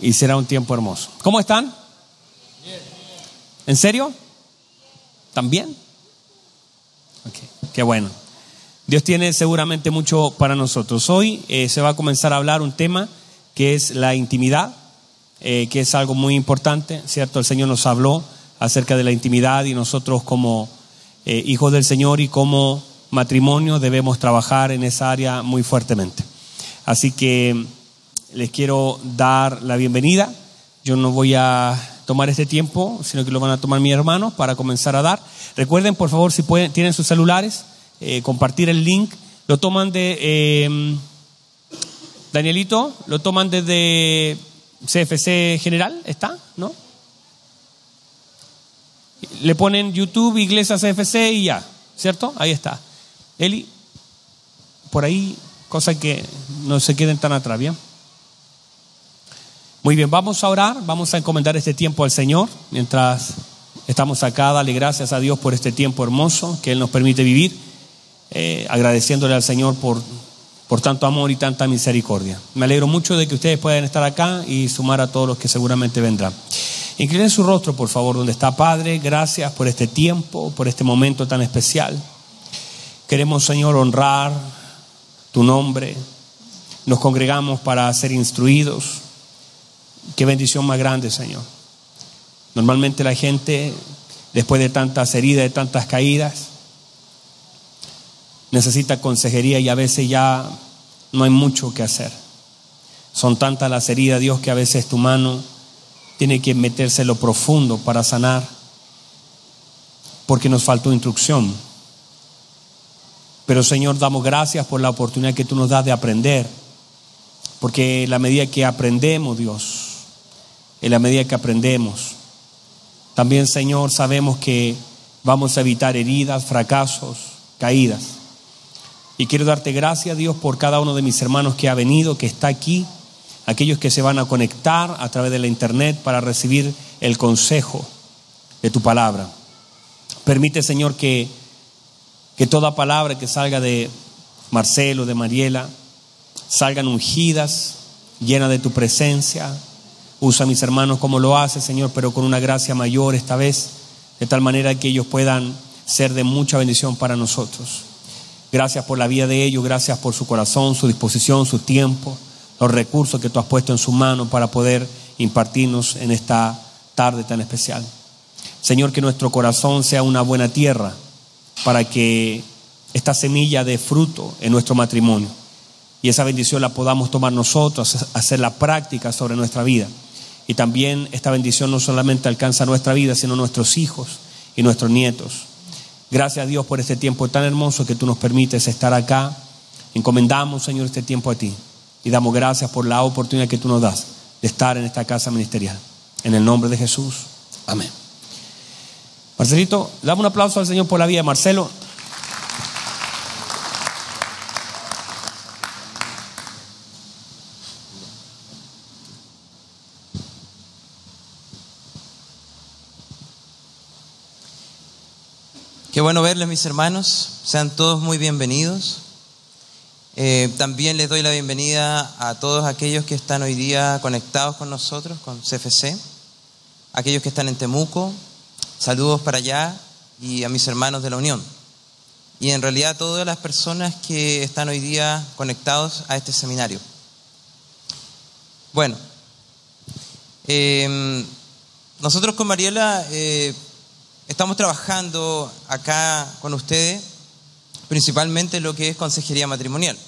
y será un tiempo hermoso. ¿Cómo están? ¿En serio? ¿También? Ok, qué bueno. Dios tiene seguramente mucho para nosotros. Hoy eh, se va a comenzar a hablar un tema que es la intimidad, eh, que es algo muy importante, ¿cierto? El Señor nos habló acerca de la intimidad y nosotros como eh, hijos del Señor y como matrimonio debemos trabajar en esa área muy fuertemente. Así que les quiero dar la bienvenida. Yo no voy a tomar este tiempo, sino que lo van a tomar mis hermanos para comenzar a dar. Recuerden, por favor, si pueden, tienen sus celulares, eh, compartir el link. Lo toman de em, Danielito, lo toman desde CFC General, ¿está? ¿No? Le ponen YouTube, Iglesia CFC y ya, ¿cierto? Ahí está. Eli, por ahí, cosa que no se queden tan atrás, ¿bien? Muy bien, vamos a orar, vamos a encomendar este tiempo al Señor mientras estamos acá. Dale gracias a Dios por este tiempo hermoso que Él nos permite vivir, eh, agradeciéndole al Señor por, por tanto amor y tanta misericordia. Me alegro mucho de que ustedes puedan estar acá y sumar a todos los que seguramente vendrán. Inclinen su rostro, por favor, donde está Padre. Gracias por este tiempo, por este momento tan especial. Queremos, Señor, honrar tu nombre. Nos congregamos para ser instruidos Qué bendición más grande, Señor. Normalmente la gente, después de tantas heridas, de tantas caídas, necesita consejería y a veces ya no hay mucho que hacer. Son tantas las heridas, Dios, que a veces tu mano tiene que meterse en lo profundo para sanar, porque nos faltó instrucción. Pero Señor, damos gracias por la oportunidad que tú nos das de aprender, porque la medida que aprendemos, Dios, en la medida que aprendemos. También, Señor, sabemos que vamos a evitar heridas, fracasos, caídas. Y quiero darte gracias, Dios, por cada uno de mis hermanos que ha venido, que está aquí, aquellos que se van a conectar a través de la internet para recibir el consejo de tu palabra. Permite, Señor, que, que toda palabra que salga de Marcelo, de Mariela, salgan ungidas, llenas de tu presencia, Usa a mis hermanos como lo hace, Señor, pero con una gracia mayor esta vez, de tal manera que ellos puedan ser de mucha bendición para nosotros. Gracias por la vida de ellos, gracias por su corazón, su disposición, su tiempo, los recursos que tú has puesto en su mano para poder impartirnos en esta tarde tan especial. Señor, que nuestro corazón sea una buena tierra para que esta semilla dé fruto en nuestro matrimonio y esa bendición la podamos tomar nosotros, hacer la práctica sobre nuestra vida. Y también esta bendición no solamente alcanza nuestra vida, sino nuestros hijos y nuestros nietos. Gracias a Dios por este tiempo tan hermoso que tú nos permites estar acá. Encomendamos, Señor, este tiempo a ti. Y damos gracias por la oportunidad que tú nos das de estar en esta casa ministerial. En el nombre de Jesús. Amén. Marcelito, dame un aplauso al Señor por la vida de Marcelo. Qué bueno verles, mis hermanos. Sean todos muy bienvenidos. Eh, también les doy la bienvenida a todos aquellos que están hoy día conectados con nosotros, con CFC, aquellos que están en Temuco. Saludos para allá y a mis hermanos de la Unión. Y en realidad a todas las personas que están hoy día conectados a este seminario. Bueno, eh, nosotros con Mariela eh, Estamos trabajando acá con ustedes principalmente lo que es consejería matrimonial.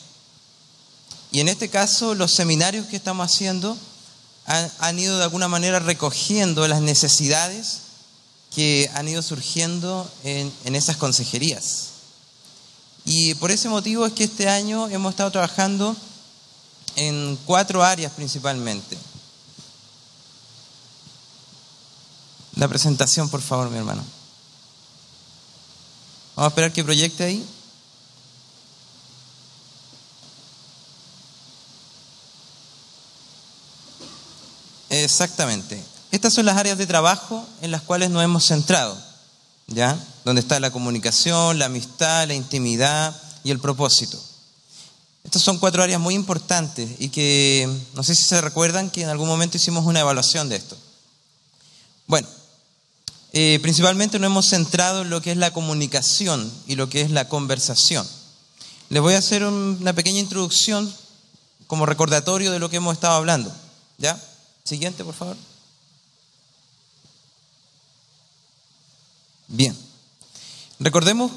Y en este caso, los seminarios que estamos haciendo han, ido de alguna manera recogiendo las necesidades que han ido surgiendo en, en esas consejerías. Y por ese motivo es que este año hemos estado trabajando en cuatro áreas principalmente. La presentación, por favor, mi hermano. Vamos a esperar que proyecte ahí. Exactamente. Estas son las áreas de trabajo en las cuales nos hemos centrado, ¿ya? Donde está la comunicación, la amistad, la intimidad y el propósito. Estas son cuatro áreas muy importantes y que no sé si se recuerdan que en algún momento hicimos una evaluación de esto. Bueno, eh, principalmente nos hemos centrado en lo que es la comunicación y lo que es la conversación. Les voy a hacer una pequeña introducción como recordatorio de lo que hemos estado hablando. ¿Ya? Siguiente, por favor. Bien. Recordemos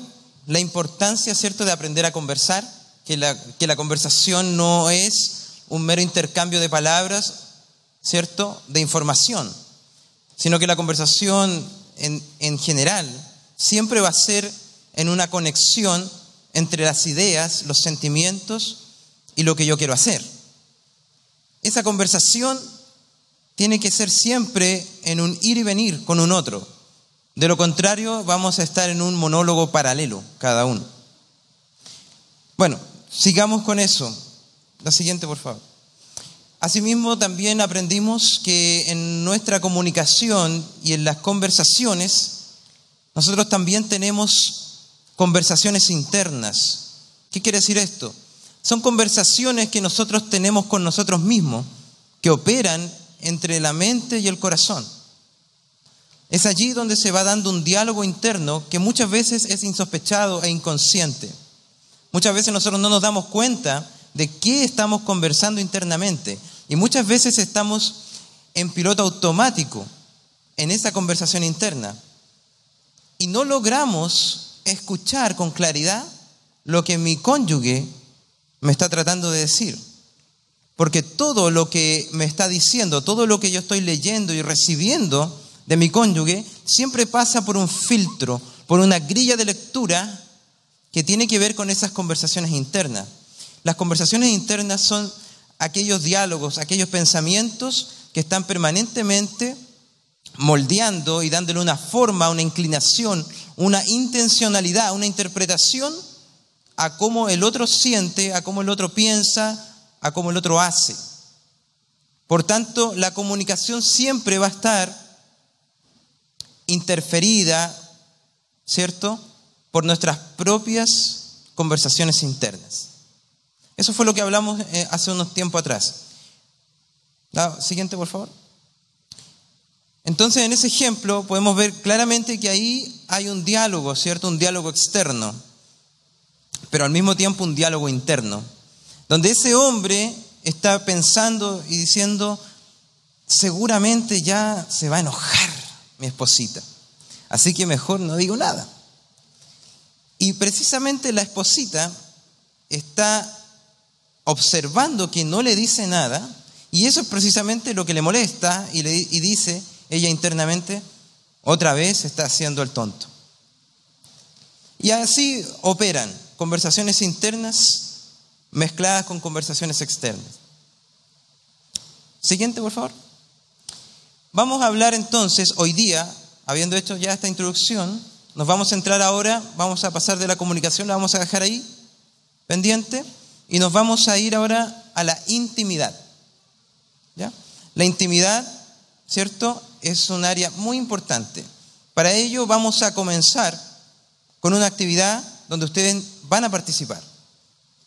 la importancia, ¿cierto?, de aprender a conversar, que la, que la conversación no es un mero intercambio de palabras, ¿cierto?, de información, sino que la conversación en, en general siempre va a ser en una conexión entre las ideas, los sentimientos y lo que yo quiero hacer. Esa conversación tiene que ser siempre en un ir y venir con un otro. De lo contrario, vamos a estar en un monólogo paralelo, cada uno. Bueno, sigamos con eso. La siguiente, por favor. Asimismo, también aprendimos que en nuestra comunicación y en las conversaciones, nosotros también tenemos conversaciones internas. ¿Qué quiere decir esto? Son conversaciones que nosotros tenemos con nosotros mismos, que operan entre la mente y el corazón. Es allí donde se va dando un diálogo interno que muchas veces es insospechado e inconsciente. Muchas veces nosotros no nos damos cuenta de qué estamos conversando internamente y muchas veces estamos en piloto automático en esa conversación interna y no logramos escuchar con claridad lo que mi cónyuge me está tratando de decir. Porque todo lo que me está diciendo, todo lo que yo estoy leyendo y recibiendo, de mi cónyuge siempre pasa por un filtro, por una grilla de lectura que tiene que ver con esas conversaciones internas. Las conversaciones internas son aquellos diálogos, aquellos pensamientos que están permanentemente moldeando y dándole una forma, una inclinación, una intencionalidad, una interpretación a cómo el otro siente, a cómo el otro piensa, a cómo el otro hace. Por tanto, la comunicación siempre va a estar interferida, ¿cierto?, por nuestras propias conversaciones internas. Eso fue lo que hablamos eh, hace unos tiempos atrás. Siguiente, por favor. Entonces, en ese ejemplo podemos ver claramente que ahí hay un diálogo, ¿cierto? Un diálogo externo, pero al mismo tiempo un diálogo interno, donde ese hombre está pensando y diciendo, seguramente ya se va a enojar mi esposita. Así que mejor no digo nada. Y precisamente la esposita está observando que no le dice nada, y eso es precisamente lo que le molesta, y, le, dice ella internamente, otra vez está haciendo el tonto. Y así operan conversaciones internas mezcladas con conversaciones externas. Siguiente, por favor. Vamos a hablar entonces hoy día, habiendo hecho ya esta introducción, nos vamos a entrar ahora, vamos a pasar de la comunicación, la vamos a dejar ahí, pendiente, y nos vamos a ir ahora a la intimidad. ¿Ya? La intimidad, ¿cierto? Es un área muy importante. Para ello vamos a comenzar con una actividad donde ustedes van a participar.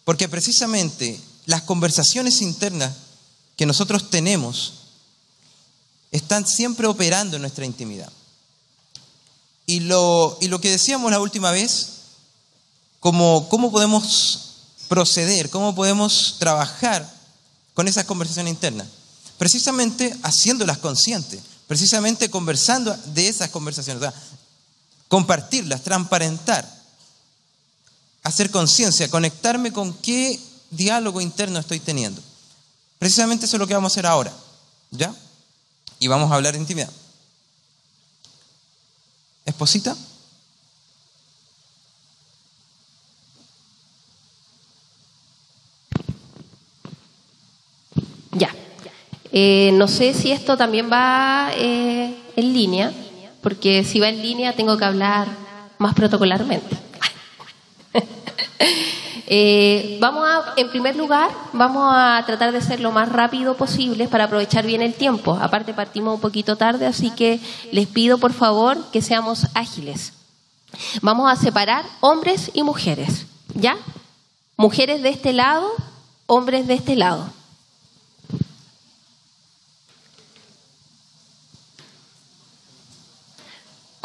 Porque precisamente las conversaciones internas que nosotros tenemos están siempre operando en nuestra intimidad. Y lo, y lo que decíamos la última vez, como, cómo podemos proceder, cómo podemos trabajar con esas conversaciones internas. Precisamente haciéndolas conscientes, precisamente conversando de esas conversaciones, compartirlas, transparentar, hacer conciencia, conectarme con qué diálogo interno estoy teniendo. Precisamente eso es lo que vamos a hacer ahora. ¿Ya? y vamos a hablar de intimidad. ¿Esposita? Ya. Eh, no sé si esto también va eh, en línea, porque si va en línea tengo que hablar más protocolarmente. Eh, vamos a, en primer lugar, vamos a tratar de ser lo más rápido posible para aprovechar bien el tiempo. Aparte partimos un poquito tarde, así que les pido por favor que seamos ágiles. Vamos a separar hombres y mujeres, ¿ya? Mujeres de este lado hombres de este lado.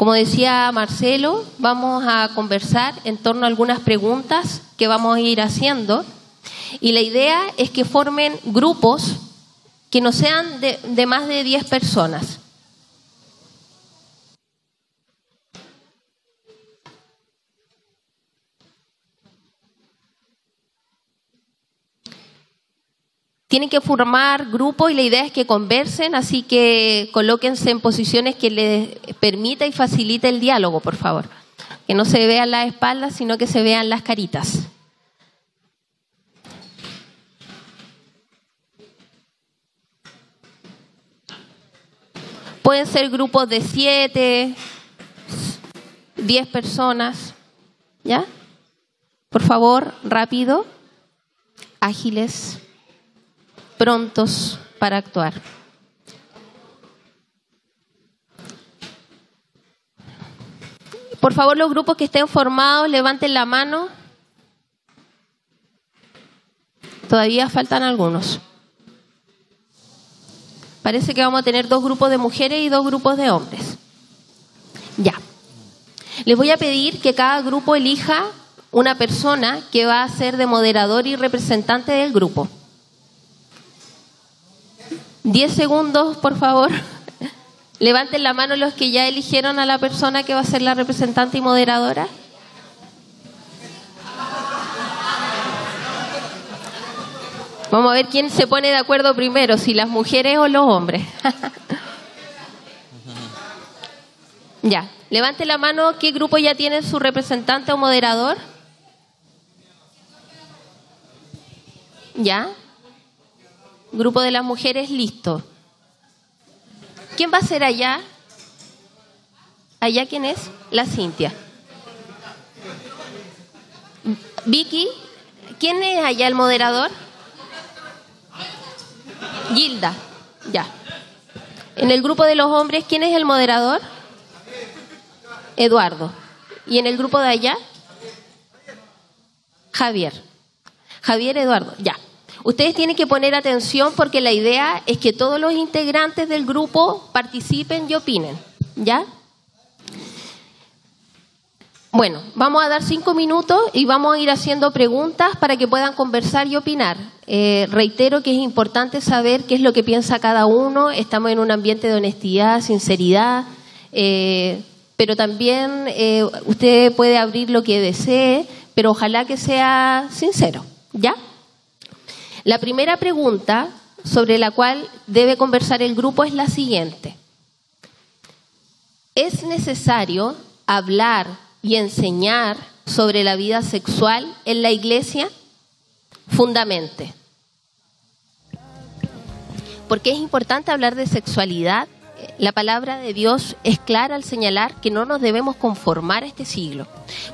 Como decía Marcelo, vamos a conversar en torno a algunas preguntas que vamos a ir haciendo y la idea es que formen grupos que no sean de, más de 10 personas. Tienen que formar grupo y la idea es que conversen, así que colóquense en posiciones que les permita y facilite el diálogo, por favor. Que no se vean las espaldas, sino que se vean las caritas. Pueden ser grupos de siete, diez personas, ¿ya? Por favor, rápido, ágiles prontos para actuar. Por favor, los grupos que estén formados, levanten la mano. Todavía faltan algunos. Parece que vamos a tener dos grupos de mujeres y dos grupos de hombres. Ya. Les voy a pedir que cada grupo elija una persona que va a ser de moderador y representante del grupo. Diez segundos, por favor. Levanten la mano los que ya eligieron a la persona que va a ser la representante y moderadora. Vamos a ver quién se pone de acuerdo primero, si las mujeres o los hombres. ya, levante la mano, ¿qué grupo ya tiene su representante o moderador? ¿Ya? Grupo de las mujeres, listo. ¿Quién va a ser allá? ¿Allá quién es? La Cintia. Vicky, ¿quién es allá el moderador? Gilda, ya. En el grupo de los hombres, ¿quién es el moderador? Eduardo. ¿Y en el grupo de allá? Javier. Javier Eduardo, ya. Ustedes tienen que poner atención porque la idea es que todos los integrantes del grupo participen y opinen. ¿Ya? Bueno, vamos a dar cinco minutos y vamos a ir haciendo preguntas para que puedan conversar y opinar. Eh, reitero que es importante saber qué es lo que piensa cada uno. Estamos en un ambiente de honestidad, sinceridad, eh, pero también eh, usted puede abrir lo que desee, pero ojalá que sea sincero. ¿Ya? La primera pregunta sobre la cual debe conversar el grupo es la siguiente. ¿Es necesario hablar y enseñar sobre la vida sexual en la iglesia? Fundamente. Porque es importante hablar de sexualidad. La palabra de Dios es clara al señalar que no nos debemos conformar a este siglo.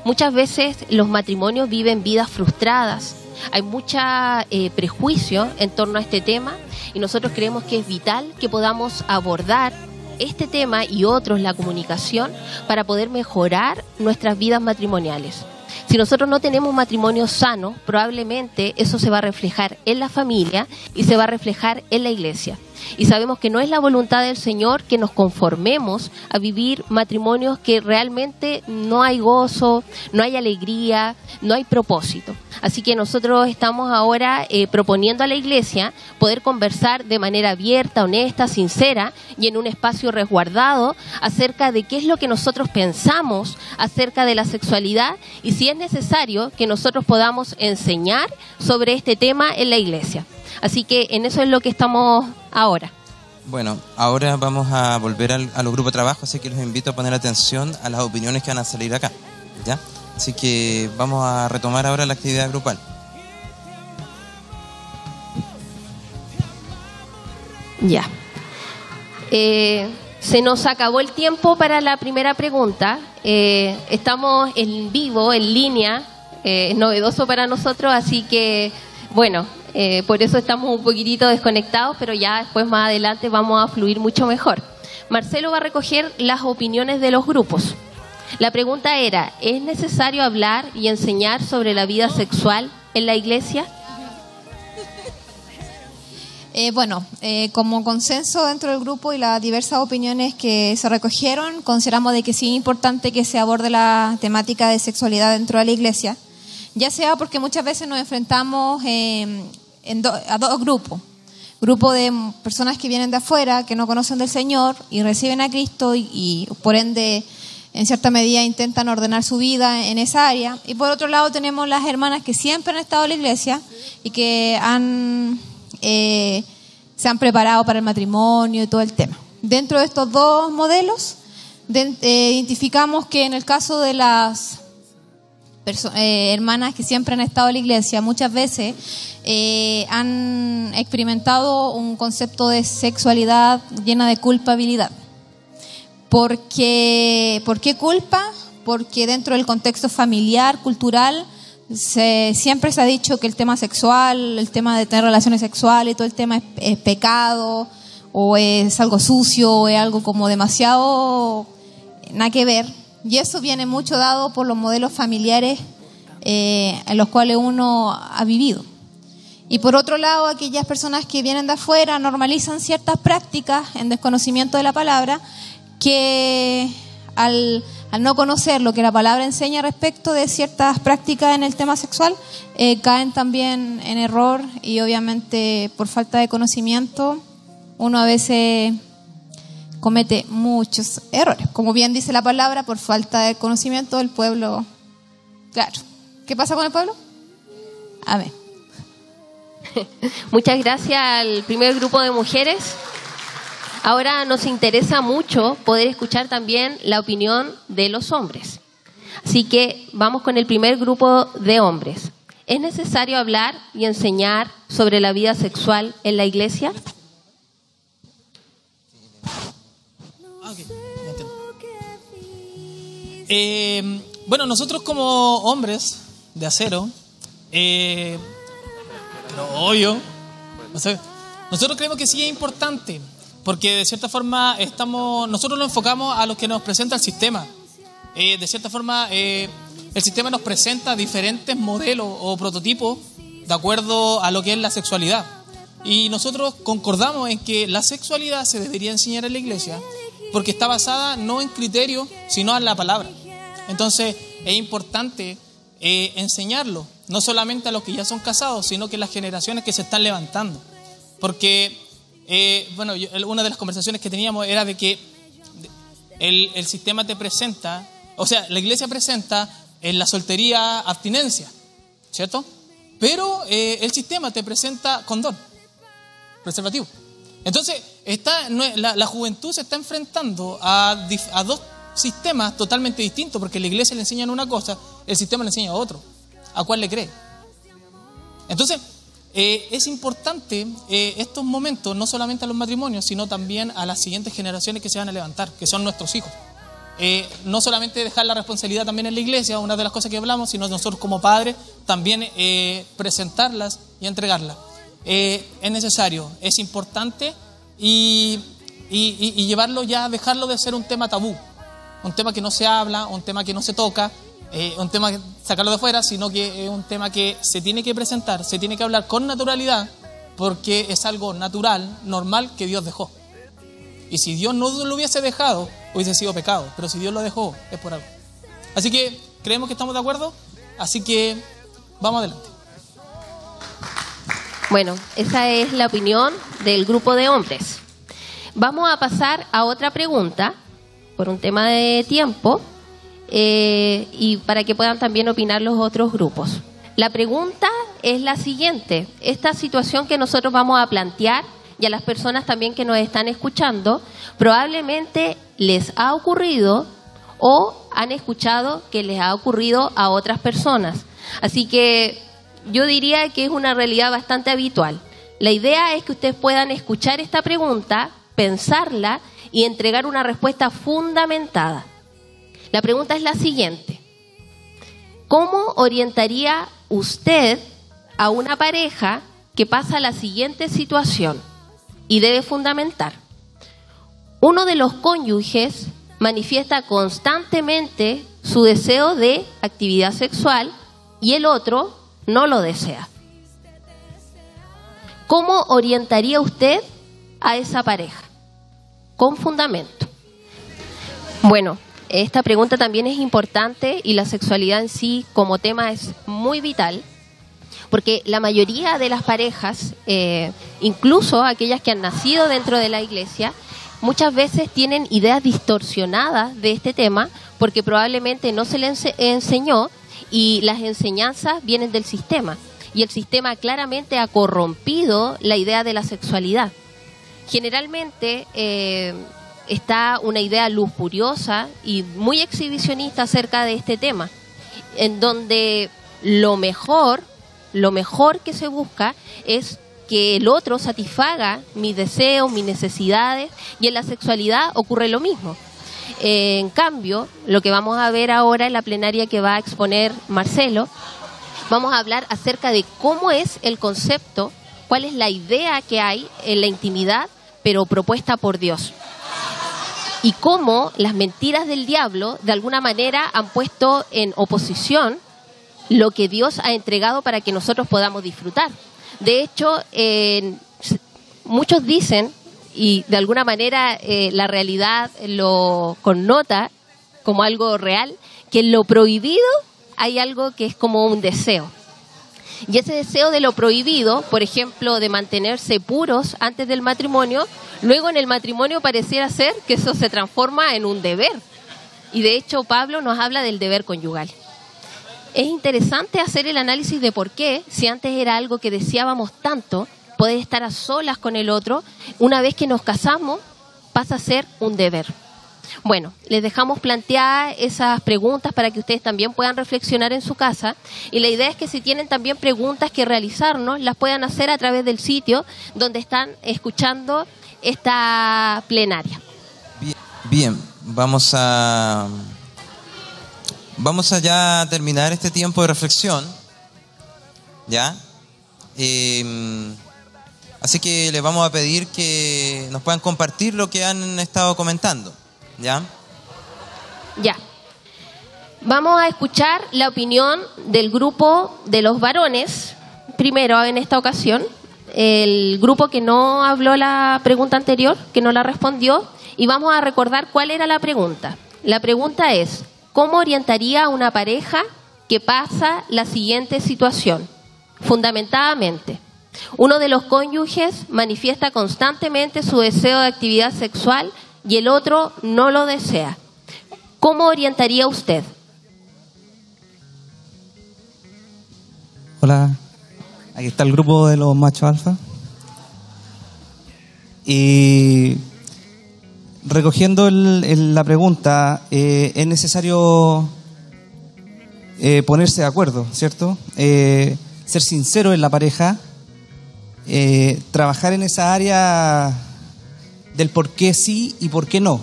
Muchas veces los matrimonios viven vidas frustradas, hay mucha eh, prejuicio en torno a este tema y nosotros creemos que es vital que podamos abordar este tema y otros, la comunicación, para poder mejorar nuestras vidas matrimoniales. Si nosotros no tenemos matrimonio sano, probablemente eso se va a reflejar en la familia y se va a reflejar en la iglesia. Y sabemos que no es la voluntad del Señor que nos conformemos a vivir matrimonios que realmente no hay gozo, no hay alegría, no hay propósito. Así que nosotros estamos ahora eh, proponiendo a la iglesia poder conversar de manera abierta, honesta, sincera y en un espacio resguardado acerca de qué es lo que nosotros pensamos acerca de la sexualidad y si es necesario que nosotros podamos enseñar sobre este tema en la iglesia. Así que en eso es lo que estamos ahora. Bueno, ahora vamos a volver al, a los grupos de trabajo, así que los invito a poner atención a las opiniones que van a salir acá. ¿ya? Así que vamos a retomar ahora la actividad grupal. Ya. Eh, se nos acabó el tiempo para la primera pregunta. Eh, estamos en vivo, en línea. Eh, es novedoso para nosotros, así que, bueno, por eso estamos un poquitito desconectados, pero ya después más adelante vamos a fluir mucho mejor. Marcelo va a recoger las opiniones de los grupos. La pregunta era, ¿es necesario hablar y enseñar sobre la vida sexual en la iglesia? Eh, bueno, eh, como consenso dentro del grupo y las diversas opiniones que se recogieron, consideramos de que sí es importante que se aborde la temática de sexualidad dentro de la iglesia, ya sea porque muchas veces nos enfrentamos en a dos grupos. Grupo de personas que vienen de afuera, que no conocen del Señor y reciben a Cristo y, y por ende en cierta medida intentan ordenar su vida en esa área. Y por otro lado tenemos las hermanas que siempre han estado en la iglesia y que han eh, se han preparado para el matrimonio y todo el tema. Dentro de estos dos modelos, eh, identificamos que en el caso de las eh, hermanas que siempre han estado en la iglesia, muchas veces han experimentado un concepto de sexualidad llena de culpabilidad. Porque, ¿Por qué culpa? Porque dentro del contexto familiar, cultural, se, siempre se ha dicho que el tema sexual, el tema de tener relaciones sexuales todo el tema es, pecado o es algo sucio o es algo como demasiado nada que ver. Y eso viene mucho dado por los modelos familiares eh, en los cuales uno ha vivido. Y por otro lado, aquellas personas que vienen de afuera normalizan ciertas prácticas en desconocimiento de la palabra que al al no conocer lo que la palabra enseña respecto de ciertas prácticas en el tema sexual, eh, caen también en error y obviamente por falta de conocimiento uno a veces comete muchos errores. Como bien dice la palabra, por falta de conocimiento del pueblo. Claro. ¿Qué pasa con el pueblo? Amén. Muchas gracias al primer grupo de mujeres. Ahora nos interesa mucho poder escuchar también la opinión de los hombres. Así que vamos con el primer grupo de hombres. ¿Es necesario hablar y enseñar sobre la vida sexual en la iglesia? Eh, bueno, nosotros como hombres de acero, eh, obvio, nosotros creemos que sí es importante porque de cierta forma estamos, nosotros lo enfocamos a lo que nos presenta el sistema. Eh, de cierta forma, eh, el sistema nos presenta diferentes modelos o prototipos de acuerdo a lo que es la sexualidad. Y nosotros concordamos en que la sexualidad se debería enseñar en la iglesia porque está basada no en criterios, sino en la palabra. Entonces es importante eh, enseñarlo, no solamente a los que ya son casados, sino que las generaciones que se están levantando. Porque eh, bueno, una de las conversaciones que teníamos era de que el, sistema te presenta, o sea, la iglesia presenta en la soltería abstinencia, ¿cierto? Pero eh, el sistema te presenta condón, preservativo. Entonces, está, la, juventud se está enfrentando a, dos sistemas totalmente distintos, porque la iglesia le enseña una cosa, el sistema le enseña a otro. ¿A cuál le cree? Entonces, eh, es importante eh, estos momentos, no solamente a los matrimonios, sino también a las siguientes generaciones que se van a levantar, que son nuestros hijos. Eh, no solamente dejar la responsabilidad también en la iglesia, una de las cosas que hablamos, sino nosotros como padres también presentarlas y entregarlas. es necesario, es importante y, llevarlo ya, dejarlo de ser un tema tabú, un tema que no se habla, un tema que no se toca, eh, un tema sacarlo de fuera, sino que es un tema que se tiene que presentar, se tiene que hablar con naturalidad, porque es algo natural, normal que Dios dejó. Y si Dios no lo hubiese dejado, hubiese sido pecado, pero si Dios lo dejó, es por algo. Así que creemos que estamos de acuerdo, así que vamos adelante. Bueno, esa es la opinión del grupo de hombres. Vamos a pasar a otra pregunta, por un tema de tiempo. Eh, y para que puedan también opinar los otros grupos. La pregunta es la siguiente. Esta situación que nosotros vamos a plantear y a las personas también que nos están escuchando, probablemente les ha ocurrido o han escuchado que les ha ocurrido a otras personas. Así que yo diría que es una realidad bastante habitual. La idea es que ustedes puedan escuchar esta pregunta, pensarla y entregar una respuesta fundamentada. La pregunta es la siguiente. ¿Cómo orientaría usted a una pareja que pasa la siguiente situación y debe fundamentar? Uno de los cónyuges manifiesta constantemente su deseo de actividad sexual y el otro no lo desea. ¿cómo orientaría usted a esa pareja? Con fundamento. Bueno, esta pregunta también es importante y la sexualidad en sí como tema es muy vital porque la mayoría de las parejas, eh, incluso aquellas que han nacido dentro de la iglesia, muchas veces tienen ideas distorsionadas de este tema porque probablemente no se les enseñó y las enseñanzas vienen del sistema. Y el sistema claramente ha corrompido la idea de la sexualidad. Generalmente eh, está una idea lujuriosa y muy exhibicionista acerca de este tema, en donde lo mejor lo mejor que se busca es que el otro satisfaga mis deseos, mis necesidades, y en la sexualidad ocurre lo mismo. En cambio, lo que vamos a ver ahora en la plenaria que va a exponer Marcelo, vamos a hablar acerca de cómo es el concepto, cuál es la idea que hay en la intimidad, pero propuesta por Dios. Y cómo las mentiras del diablo, de alguna manera, han puesto en oposición lo que Dios ha entregado para que nosotros podamos disfrutar. De hecho, muchos dicen, y de alguna manera eh, la realidad lo connota como algo real, que en lo prohibido hay algo que es como un deseo. Y ese deseo de lo prohibido, por ejemplo, de mantenerse puros antes del matrimonio, luego en el matrimonio pareciera ser que eso se transforma en un deber. Y de hecho Pablo nos habla del deber conyugal es interesante hacer el análisis de por qué, si antes era algo que deseábamos tanto, poder estar a solas con el otro, una vez que nos casamos, pasa a ser un deber. Bueno, les dejamos planteadas esas preguntas para que ustedes también puedan reflexionar en su casa y la idea es que si tienen también preguntas que realizarnos, las puedan hacer a través del sitio donde están escuchando esta plenaria. Bien, bien vamos a Vamos a ya terminar este tiempo de reflexión. ¿Ya? Em, así que les vamos a pedir que nos puedan compartir lo que han estado comentando. ¿Ya? Ya. Vamos a escuchar la opinión del grupo de los varones, primero en esta ocasión, el grupo que no habló la pregunta anterior, que no la respondió, y vamos a recordar cuál era la pregunta. La pregunta es, ¿Cómo orientaría a una pareja que pasa la siguiente situación? Fundamentadamente, uno de los cónyuges manifiesta constantemente su deseo de actividad sexual y el otro no lo desea. ¿Cómo orientaría usted? Hola, aquí está el grupo de los machos alfa. Y recogiendo la pregunta, eh, es necesario eh, ponerse de acuerdo, ¿cierto? Eh, ser sincero en la pareja, trabajar en esa área del por qué sí y por qué no.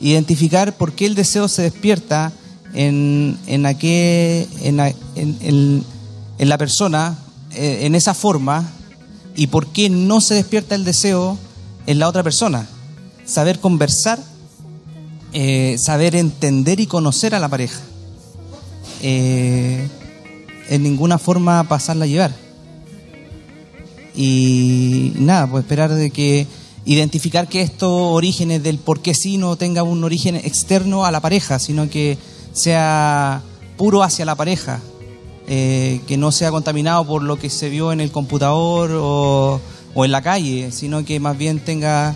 Identificar por qué el deseo se despierta en, en, en, en la persona en esa forma y por qué no se despierta el deseo en la otra persona saber conversar, eh, saber entender y conocer a la pareja. Eh, en ninguna forma pasarla a llevar. Y nada, pues esperar de que identificar que estos orígenes del por qué sí no tenga un origen externo a la pareja, sino que sea puro hacia la pareja, eh, que no sea contaminado por lo que se vio en el computador o, o en la calle, sino que más bien tenga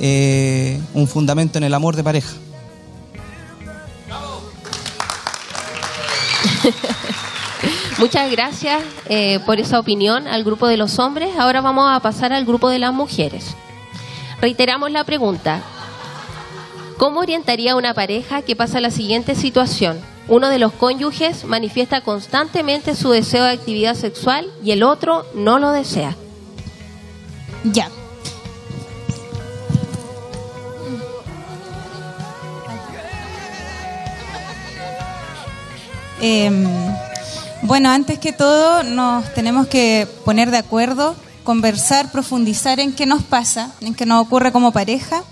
eh, un fundamento en el amor de pareja. Muchas gracias eh, por esa opinión al grupo de los hombres. Ahora vamos a pasar al grupo de las mujeres. Reiteramos la pregunta. ¿Cómo orientaría una pareja que pasa la siguiente situación? Uno de los cónyuges manifiesta constantemente su deseo de actividad sexual y el otro no lo desea. Ya, Em, bueno, antes que todo nos tenemos que poner de acuerdo, conversar, profundizar en qué nos pasa, en qué nos ocurre como pareja.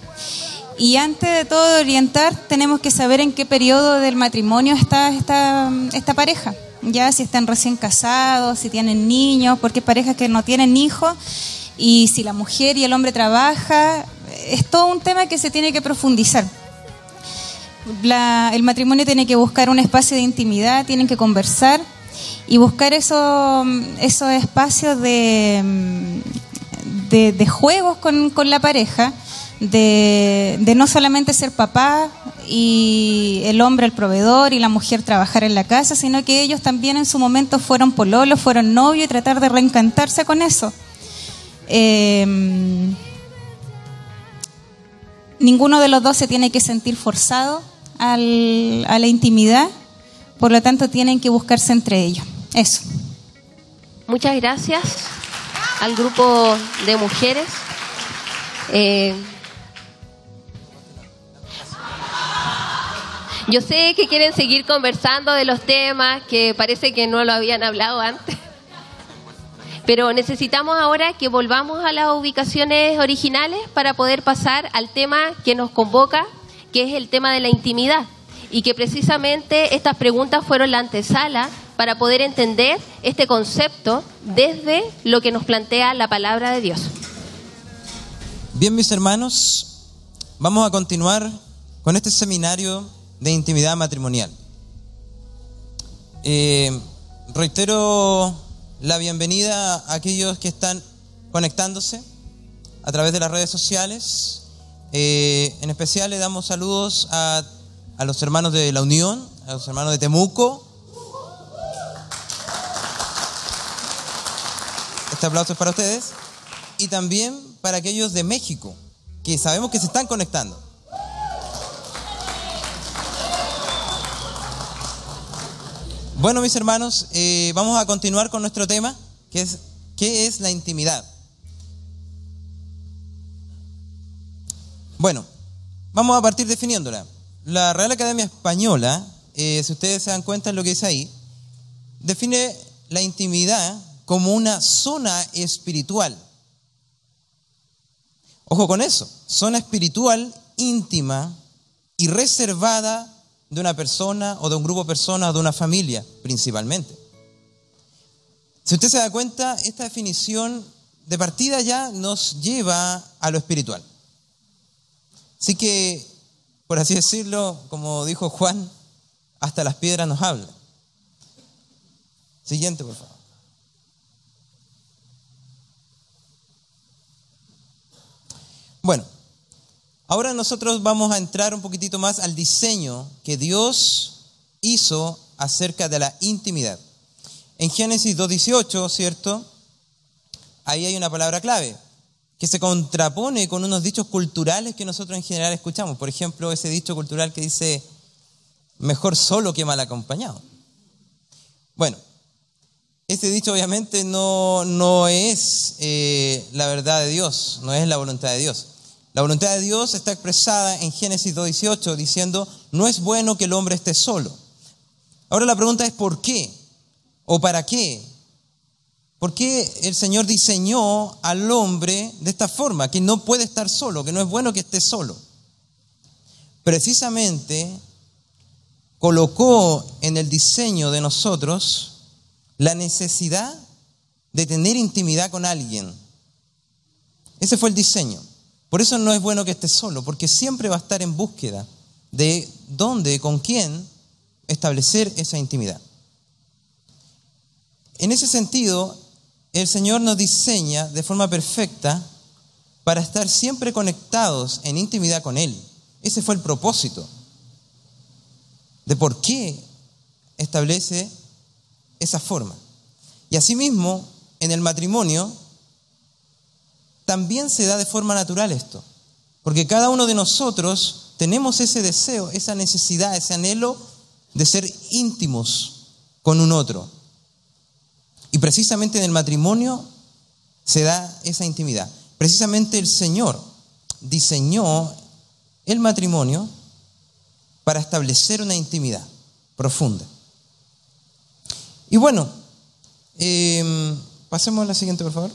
Y antes de todo orientar, tenemos que saber en qué periodo del matrimonio está esta, pareja. Ya si están recién casados, si tienen niños, porque hay parejas que no tienen hijos y si la mujer y el hombre trabaja, es todo un tema que se tiene que profundizar. El matrimonio tiene que buscar un espacio de intimidad, tienen que conversar y buscar eso- esos espacios de, mm, de, de juegos con, con la pareja, de, de no solamente ser papá y el hombre el proveedor y la mujer trabajar en la casa, sino que ellos también en su momento fueron pololos, fueron novios y tratar de reencantarse con eso. Eh, ninguno de los dos se tiene que sentir forzado a la intimidad, por lo tanto tienen que buscarse entre ellos. Eso. Muchas gracias al grupo de mujeres. Eh, yo sé que quieren seguir conversando de los temas, que parece que no lo habían hablado antes. Pero necesitamos ahora que volvamos a las ubicaciones originales para poder pasar al tema que nos convoca, que es el tema de la intimidad. Y que precisamente estas preguntas fueron la antesala para poder entender este concepto desde lo que nos plantea la palabra de Dios. Bien, mis hermanos, vamos a continuar con este seminario de intimidad matrimonial. Eh, reitero la bienvenida a aquellos que están conectándose a través de las redes sociales. Eh, en especial le damos saludos a, a los hermanos de la Unión, a los hermanos de Temuco. Este aplauso es para ustedes. Y también para aquellos de México, que sabemos que se están conectando. Bueno, mis hermanos, eh, vamos a continuar con nuestro tema, que es ¿qué es la intimidad? Bueno, vamos a partir definiéndola. La Real Academia Española, eh, si ustedes se dan cuenta de lo que dice ahí, define la intimidad como una zona espiritual. Ojo con eso, zona espiritual íntima y reservada de una persona o de un grupo de personas o de una familia principalmente. Si usted se da cuenta, esta definición de partida ya nos lleva a lo espiritual. Así que, por así decirlo, como dijo Juan, hasta las piedras nos hablan. Siguiente, por favor. Bueno, ahora nosotros vamos a entrar un poquitito más al diseño que Dios hizo acerca de la intimidad. En Génesis 2.18, ¿cierto? Ahí hay una palabra clave que se contrapone con unos dichos culturales que nosotros en general escuchamos. Por ejemplo, ese dicho cultural que dice, mejor solo que mal acompañado. Bueno, este dicho obviamente no, no es eh, la verdad de Dios, no es la voluntad de Dios. La voluntad de Dios está expresada en Génesis 2.18 diciendo, no es bueno que el hombre esté solo. Ahora la pregunta es ¿por qué? ¿O para qué? ¿Por qué el Señor diseñó al hombre de esta forma? Que no puede estar solo, que no es bueno que esté solo. Precisamente colocó en el diseño de nosotros la necesidad de tener intimidad con alguien. Ese fue el diseño. Por eso no es bueno que esté solo, porque siempre va a estar en búsqueda de dónde, con quién establecer esa intimidad. En ese sentido, el Señor nos diseña de forma perfecta para estar siempre conectados en intimidad con Él. Ese fue el propósito de por qué establece esa forma. Y asimismo, en el matrimonio, también se da de forma natural esto. Porque cada uno de nosotros tenemos ese deseo, esa necesidad, ese anhelo de ser íntimos con un otro. Y precisamente en el matrimonio se da esa intimidad. Precisamente el Señor diseñó el matrimonio para establecer una intimidad profunda. Y bueno, eh, pasemos a la siguiente, por favor.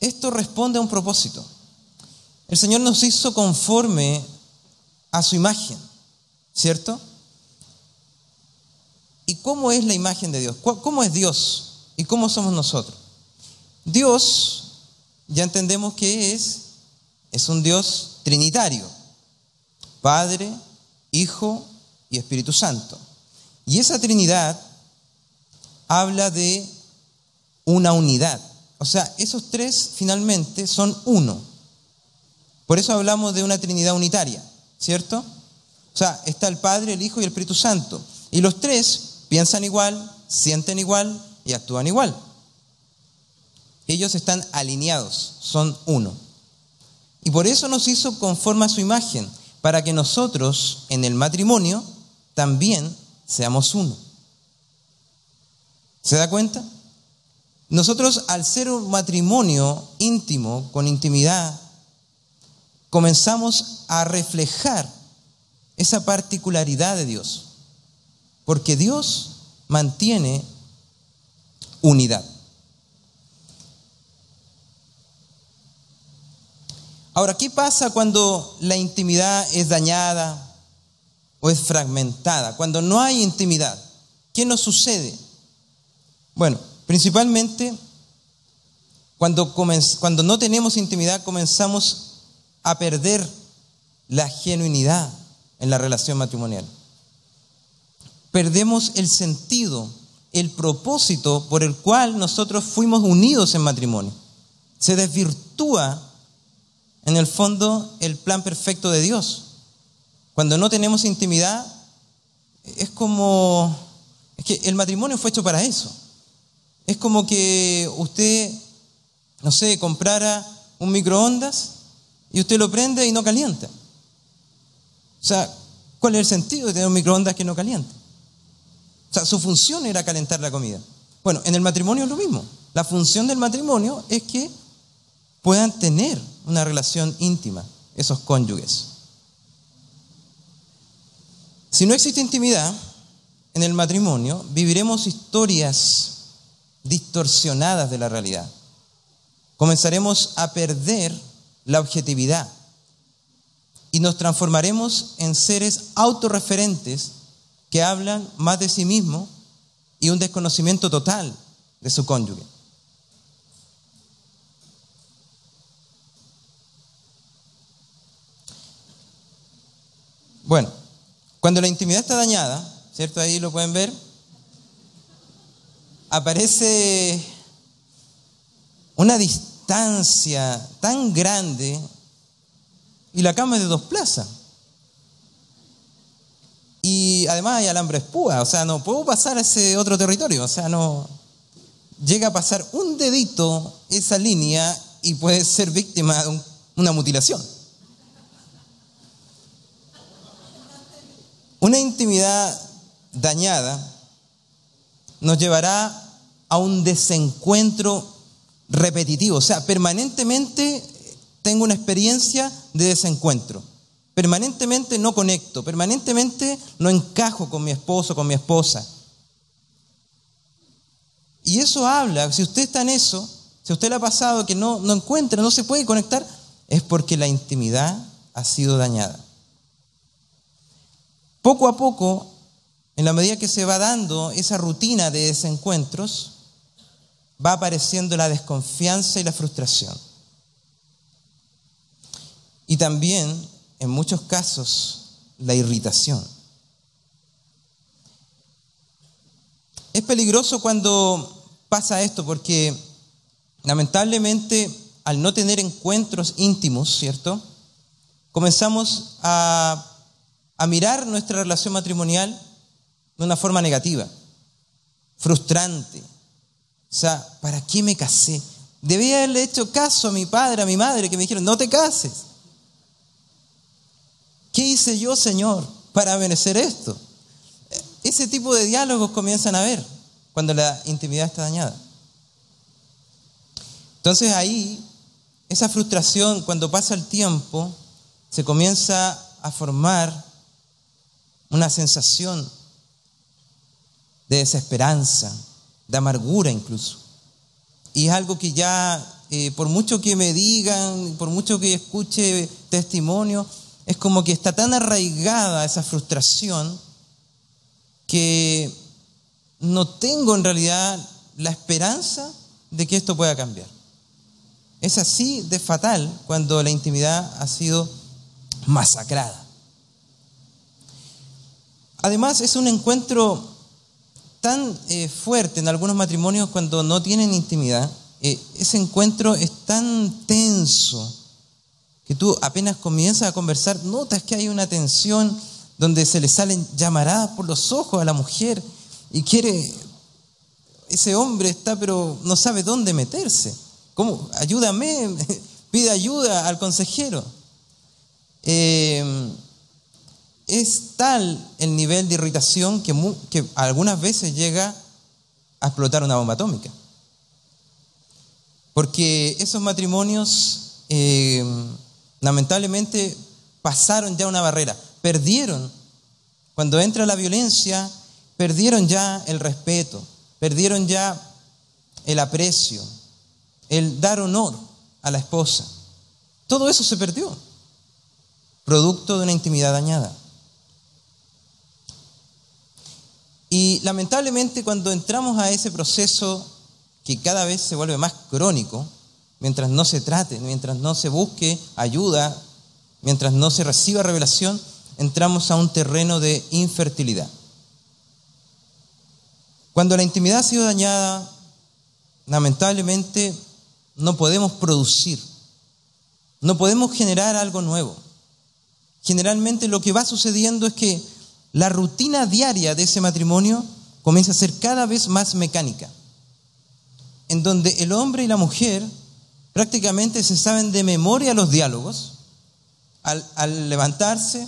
Esto responde a un propósito. El Señor nos hizo conforme a su imagen, ¿cierto? ¿Y cómo es la imagen de Dios? ¿Cómo es Dios? ¿Y cómo somos nosotros? Dios, ya entendemos que es, es un Dios trinitario, Padre, Hijo y Espíritu Santo. Y esa Trinidad habla de una unidad. O sea, esos tres finalmente son uno. Por eso hablamos de una Trinidad unitaria, ¿cierto? O sea, está el Padre, el Hijo y el Espíritu Santo. Y los tres piensan igual, sienten igual y actúan igual. Ellos están alineados, son uno. Y por eso nos hizo conforme a su imagen, para que nosotros en el matrimonio también seamos uno. ¿Se da cuenta? Nosotros al ser un matrimonio íntimo, con intimidad, comenzamos a reflejar esa particularidad de Dios, porque Dios mantiene unidad. Ahora, ¿qué pasa cuando la intimidad es dañada o es fragmentada? Cuando no hay intimidad, ¿qué nos sucede? Bueno, principalmente cuando, no tenemos intimidad comenzamos a perder la genuinidad en la relación matrimonial. Perdemos el sentido, el propósito por el cual nosotros fuimos unidos en matrimonio. Se desvirtúa en el fondo el plan perfecto de Dios. Cuando no tenemos intimidad, es como, es que el matrimonio fue hecho para eso. Es como que usted, no sé, comprara un microondas y usted lo prende y no calienta. O sea, ¿cuál es el sentido de tener un microondas que no caliente? O sea, su función era calentar la comida. Bueno, en el matrimonio es lo mismo. La función del matrimonio es que puedan tener una relación íntima, esos cónyuges. Si no existe intimidad en el matrimonio, viviremos historias distorsionadas de la realidad. Comenzaremos a perder la objetividad y nos transformaremos en seres autorreferentes que hablan más de sí mismos y un desconocimiento total de su cónyuge. Bueno, cuando la intimidad está dañada, ¿cierto? Ahí lo pueden ver, aparece una distancia tan grande y la cama es de dos plazas. Además hay alambre espúa, o sea, no puedo pasar a ese otro territorio, o sea, no llega a pasar un dedito esa línea y puede ser víctima de una mutilación. Una intimidad dañada nos llevará a un desencuentro repetitivo, o sea, permanentemente tengo una experiencia de desencuentro. Permanentemente no conecto, permanentemente no encajo con mi esposo, con mi esposa. Y eso habla, si usted está en eso, si usted le ha pasado que no, no encuentra, no se puede conectar, es porque la intimidad ha sido dañada. Poco a poco, en la medida que se va dando esa rutina de desencuentros, va apareciendo la desconfianza y la frustración. Y también, en muchos casos, la irritación. Es peligroso cuando pasa esto porque lamentablemente al no tener encuentros íntimos, ¿cierto? Comenzamos a a mirar nuestra relación matrimonial de una forma negativa, frustrante. O sea, ¿para qué me casé? Debía haberle hecho caso a mi padre, a mi madre, que me dijeron, no te cases. ¿Qué hice yo, Señor, para merecer esto? Ese tipo de diálogos comienzan a ver cuando la intimidad está dañada. Entonces ahí, esa frustración, cuando pasa el tiempo, se comienza a formar una sensación de desesperanza, de amargura incluso. Y es algo que ya, eh, por mucho que me digan, por mucho que escuche testimonio, es como que está tan arraigada esa frustración que no tengo en realidad la esperanza de que esto pueda cambiar. Es así de fatal cuando la intimidad ha sido masacrada. Además, es un encuentro tan eh, fuerte en algunos matrimonios cuando no tienen intimidad. eh, ese encuentro es tan tenso que tú apenas comienzas a conversar, notas que hay una tensión donde se le salen llamaradas por los ojos a la mujer y quiere, ese hombre está pero no sabe dónde meterse. ¿Cómo? Ayúdame, pide ayuda al consejero. Eh, es tal el nivel de irritación que, que algunas veces llega a explotar una bomba atómica. Porque esos matrimonios eh, lamentablemente pasaron ya una barrera, perdieron, cuando entra la violencia, perdieron ya el respeto, perdieron ya el aprecio, el dar honor a la esposa. Todo eso se perdió, producto de una intimidad dañada. Y lamentablemente cuando entramos a ese proceso que cada vez se vuelve más crónico, mientras no se trate, mientras no se busque ayuda, mientras no se reciba revelación, entramos a un terreno de infertilidad. Cuando la intimidad ha sido dañada, lamentablemente no podemos producir, no podemos generar algo nuevo. Generalmente lo que va sucediendo es que la rutina diaria de ese matrimonio comienza a ser cada vez más mecánica, en donde el hombre y la mujer prácticamente se saben de memoria los diálogos al, levantarse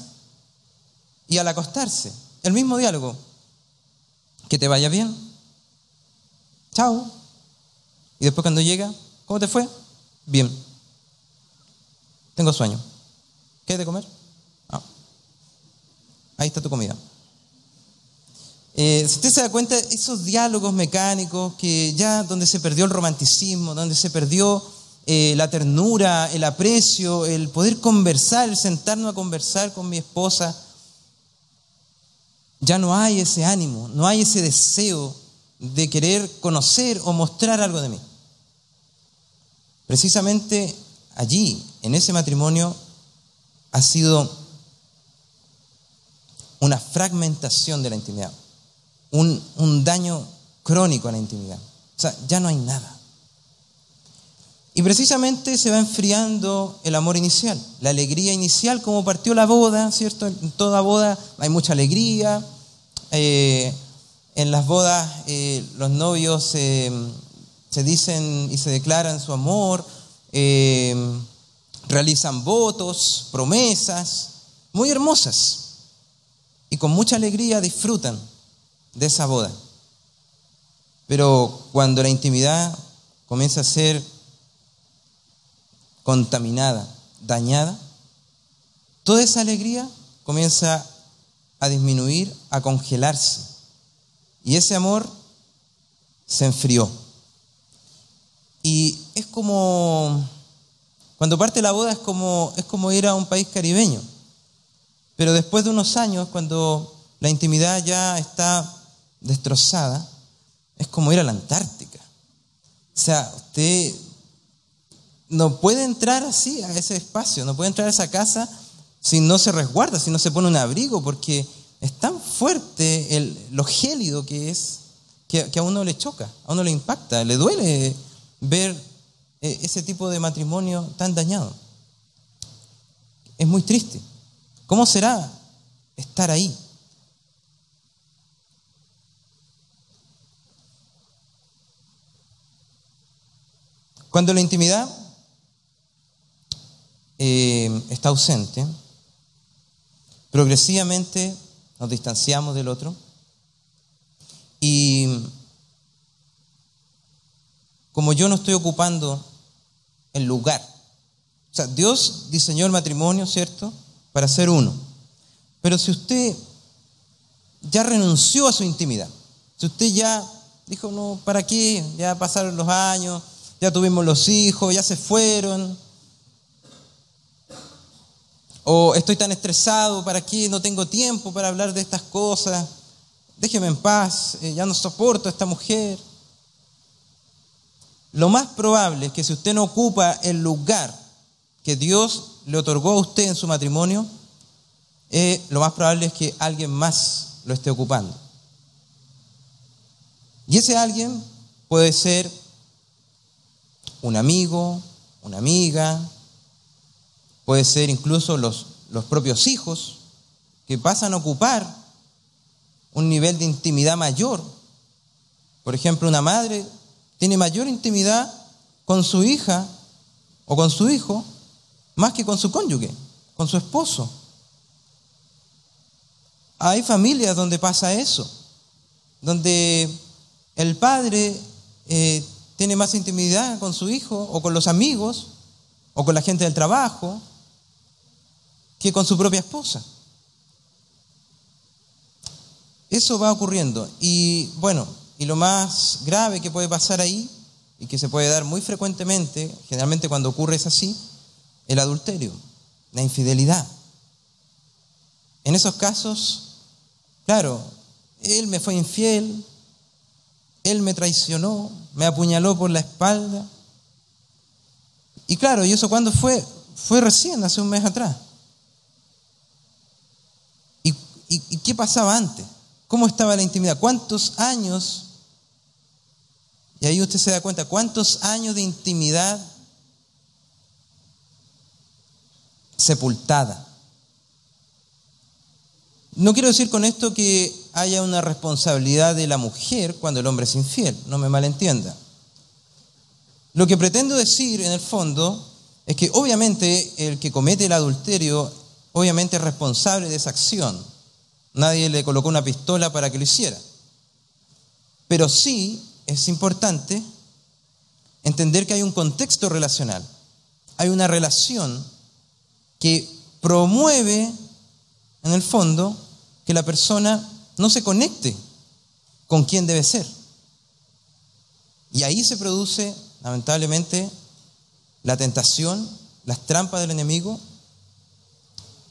y al acostarse. El mismo diálogo. Que te vaya bien. Chao. Y después cuando llega, ¿cómo te fue? Bien. Tengo sueño. ¿Qué hay de comer? Ah. Ahí está tu comida. Eh, si usted se da cuenta, esos diálogos mecánicos que ya donde se perdió el romanticismo, donde se perdió eh, la ternura, el aprecio, el poder conversar, el sentarnos a conversar con mi esposa, ya no hay ese ánimo, no hay ese deseo de querer conocer o mostrar algo de mí. Precisamente allí, en ese matrimonio, ha sido una fragmentación de la intimidad, un, un daño crónico a la intimidad. O sea, ya no hay nada. Y precisamente se va enfriando el amor inicial, la alegría inicial, como partió la boda, ¿cierto? En toda boda hay mucha alegría. eh, en las bodas eh, los novios se dicen y se declaran su amor, eh, realizan votos, promesas, muy hermosas. Y con mucha alegría disfrutan de esa boda. Pero cuando la intimidad comienza a ser contaminada, dañada, toda esa alegría comienza a disminuir, a congelarse. Y ese amor se enfrió. Y es como, cuando parte la boda es como, es como ir a un país caribeño. Pero después de unos años, cuando la intimidad ya está destrozada, es como ir a la Antártica. O sea, usted no puede entrar así a ese espacio, no puede entrar a esa casa si no se resguarda, si no se pone un abrigo, porque es tan fuerte el, lo gélido que es que, que a uno le choca, a uno le impacta, le duele ver eh, ese tipo de matrimonio tan dañado. Es muy triste. ¿Cómo será estar ahí? Cuando la intimidad eh, está ausente, progresivamente nos distanciamos del otro y como yo no estoy ocupando el lugar, o sea, Dios diseñó el matrimonio, ¿cierto?, para ser uno. Pero si usted ya renunció a su intimidad, si usted ya dijo, no, ¿para qué? Ya pasaron los años, ya tuvimos los hijos, ya se fueron. O estoy tan estresado, ¿para qué? No tengo tiempo para hablar de estas cosas. Déjeme en paz, eh, ya no soporto a esta mujer. lo más probable es que si usted no ocupa el lugar que Dios le otorgó a usted en su matrimonio, eh, lo más probable es que alguien más lo esté ocupando. Y ese alguien puede ser un amigo, una amiga, puede ser incluso los, los propios hijos que pasan a ocupar un nivel de intimidad mayor. Por ejemplo, una madre tiene mayor intimidad con su hija o con su hijo más que con su cónyuge, con su esposo. Hay familias donde pasa eso, donde el padre eh, tiene más intimidad con su hijo o con los amigos o con la gente del trabajo que con su propia esposa. Eso va ocurriendo. Y bueno, y lo más grave que puede pasar ahí, y que se puede dar muy frecuentemente, generalmente cuando ocurre es así, el adulterio, la infidelidad. En esos casos, claro, él me fue infiel, él me traicionó, me apuñaló por la espalda. Y claro, ¿y eso cuándo fue? Fue recién, hace un mes atrás. ¿Y, qué pasaba antes? ¿Cómo estaba la intimidad? ¿Cuántos años? Y ahí usted se da cuenta, ¿cuántos años de intimidad sepultada? No quiero decir con esto que haya una responsabilidad de la mujer cuando el hombre es infiel, no me malentienda. Lo que pretendo decir en el fondo es que obviamente el que comete el adulterio obviamente es responsable de esa acción. Nadie le colocó una pistola para que lo hiciera. Pero sí es importante entender que hay un contexto relacional. Hay una relación que promueve, en el fondo, que la persona no se conecte con quien debe ser. Y ahí se produce, lamentablemente, la tentación, las trampas del enemigo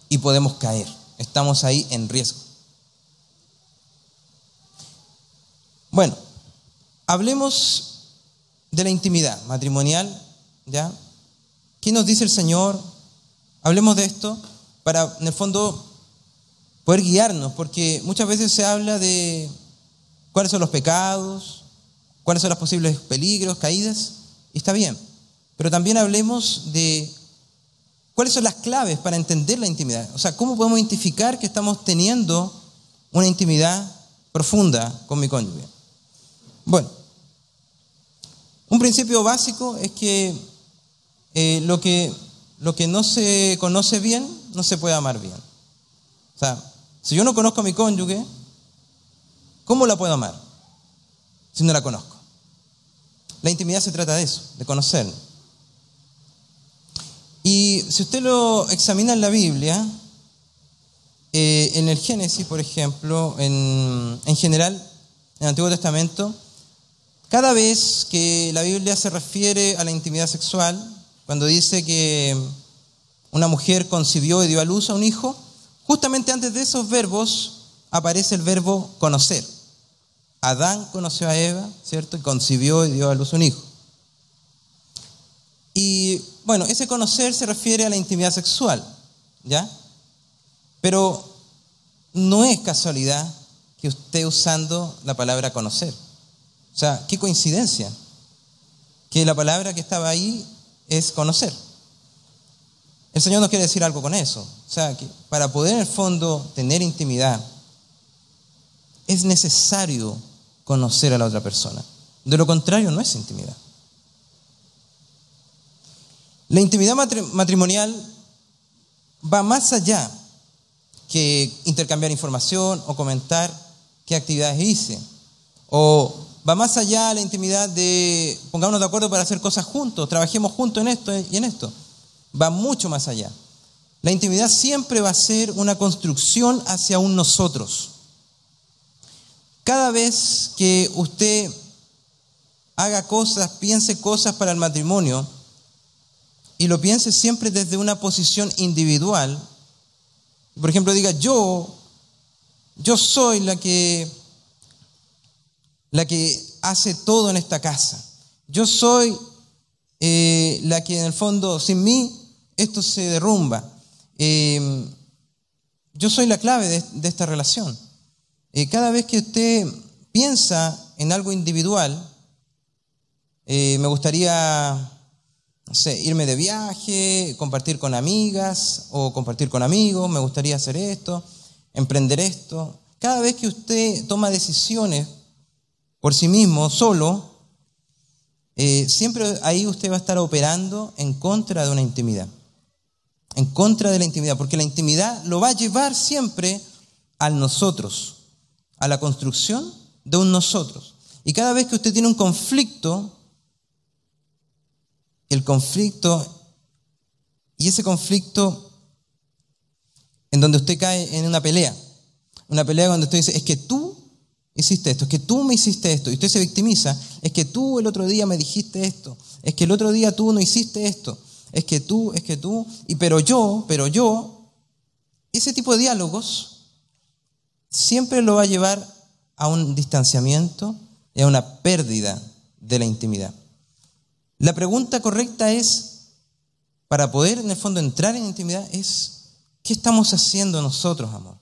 y podemos caer. Estamos ahí en riesgo. Bueno, hablemos de la intimidad matrimonial, ¿ya? ¿Qué nos dice el Señor? Hablemos de esto para, en el fondo, poder guiarnos, porque muchas veces se habla de cuáles son los pecados, cuáles son los posibles peligros, caídas, y está bien, pero también hablemos de cuáles son las claves para entender la intimidad, o sea, cómo podemos identificar que estamos teniendo una intimidad profunda con mi cónyuge. Bueno, un principio básico es que, eh, lo que lo que no se conoce bien no se puede amar bien. O sea, si yo no conozco a mi cónyuge, ¿cómo la puedo amar si no la conozco? La intimidad se trata de eso, de conocer. Y si usted lo examina en la Biblia, eh, en el Génesis, por ejemplo, en, en general, en el Antiguo Testamento, cada vez que la Biblia se refiere a la intimidad sexual, cuando dice que una mujer concibió y dio a luz a un hijo, Justamente antes de esos verbos aparece el verbo conocer. Adán conoció a Eva, ¿cierto? Y concibió y dio a luz un hijo. Y bueno, ese conocer se refiere a la intimidad sexual, ¿ya? Pero no es casualidad que esté usando la palabra conocer. O sea, qué coincidencia que la palabra que estaba ahí es conocer. El Señor nos quiere decir algo con eso. O sea, que para poder en el fondo tener intimidad, es necesario conocer a la otra persona. De lo contrario, no es intimidad. La intimidad matrimonial va más allá que intercambiar información o comentar qué actividades hice. O va más allá la intimidad de pongámonos de acuerdo para hacer cosas juntos, trabajemos juntos en esto y en esto va mucho más allá. La intimidad siempre va a ser una construcción hacia un nosotros. Cada vez que usted haga cosas, piense cosas para el matrimonio, y lo piense siempre desde una posición individual, por ejemplo, diga, yo, yo soy la que, la que hace todo en esta casa. Yo soy eh, la que en el fondo, sin mí, esto se derrumba. Eh, yo soy la clave de, esta relación. Eh, cada vez que usted piensa en algo individual, me gustaría, irme de viaje, compartir con amigas o compartir con amigos, me gustaría hacer esto, emprender esto. Cada vez que usted toma decisiones por sí mismo, solo, eh, siempre ahí usted va a estar operando en contra de una intimidad. En contra de la intimidad, porque la intimidad lo va a llevar siempre al nosotros, a la construcción de un nosotros. Y cada vez que usted tiene un conflicto, el conflicto, y ese conflicto en donde usted cae en una pelea, una pelea donde usted dice, es que tú hiciste esto, es que tú me hiciste esto, y usted se victimiza, es que tú el otro día me dijiste esto, es que el otro día tú no hiciste esto, es que tú, es que tú, y pero yo, pero yo, ese tipo de diálogos siempre lo va a llevar a un distanciamiento y a una pérdida de la intimidad. La pregunta correcta es, para poder en el fondo entrar en intimidad, es, ¿qué estamos haciendo nosotros, amor?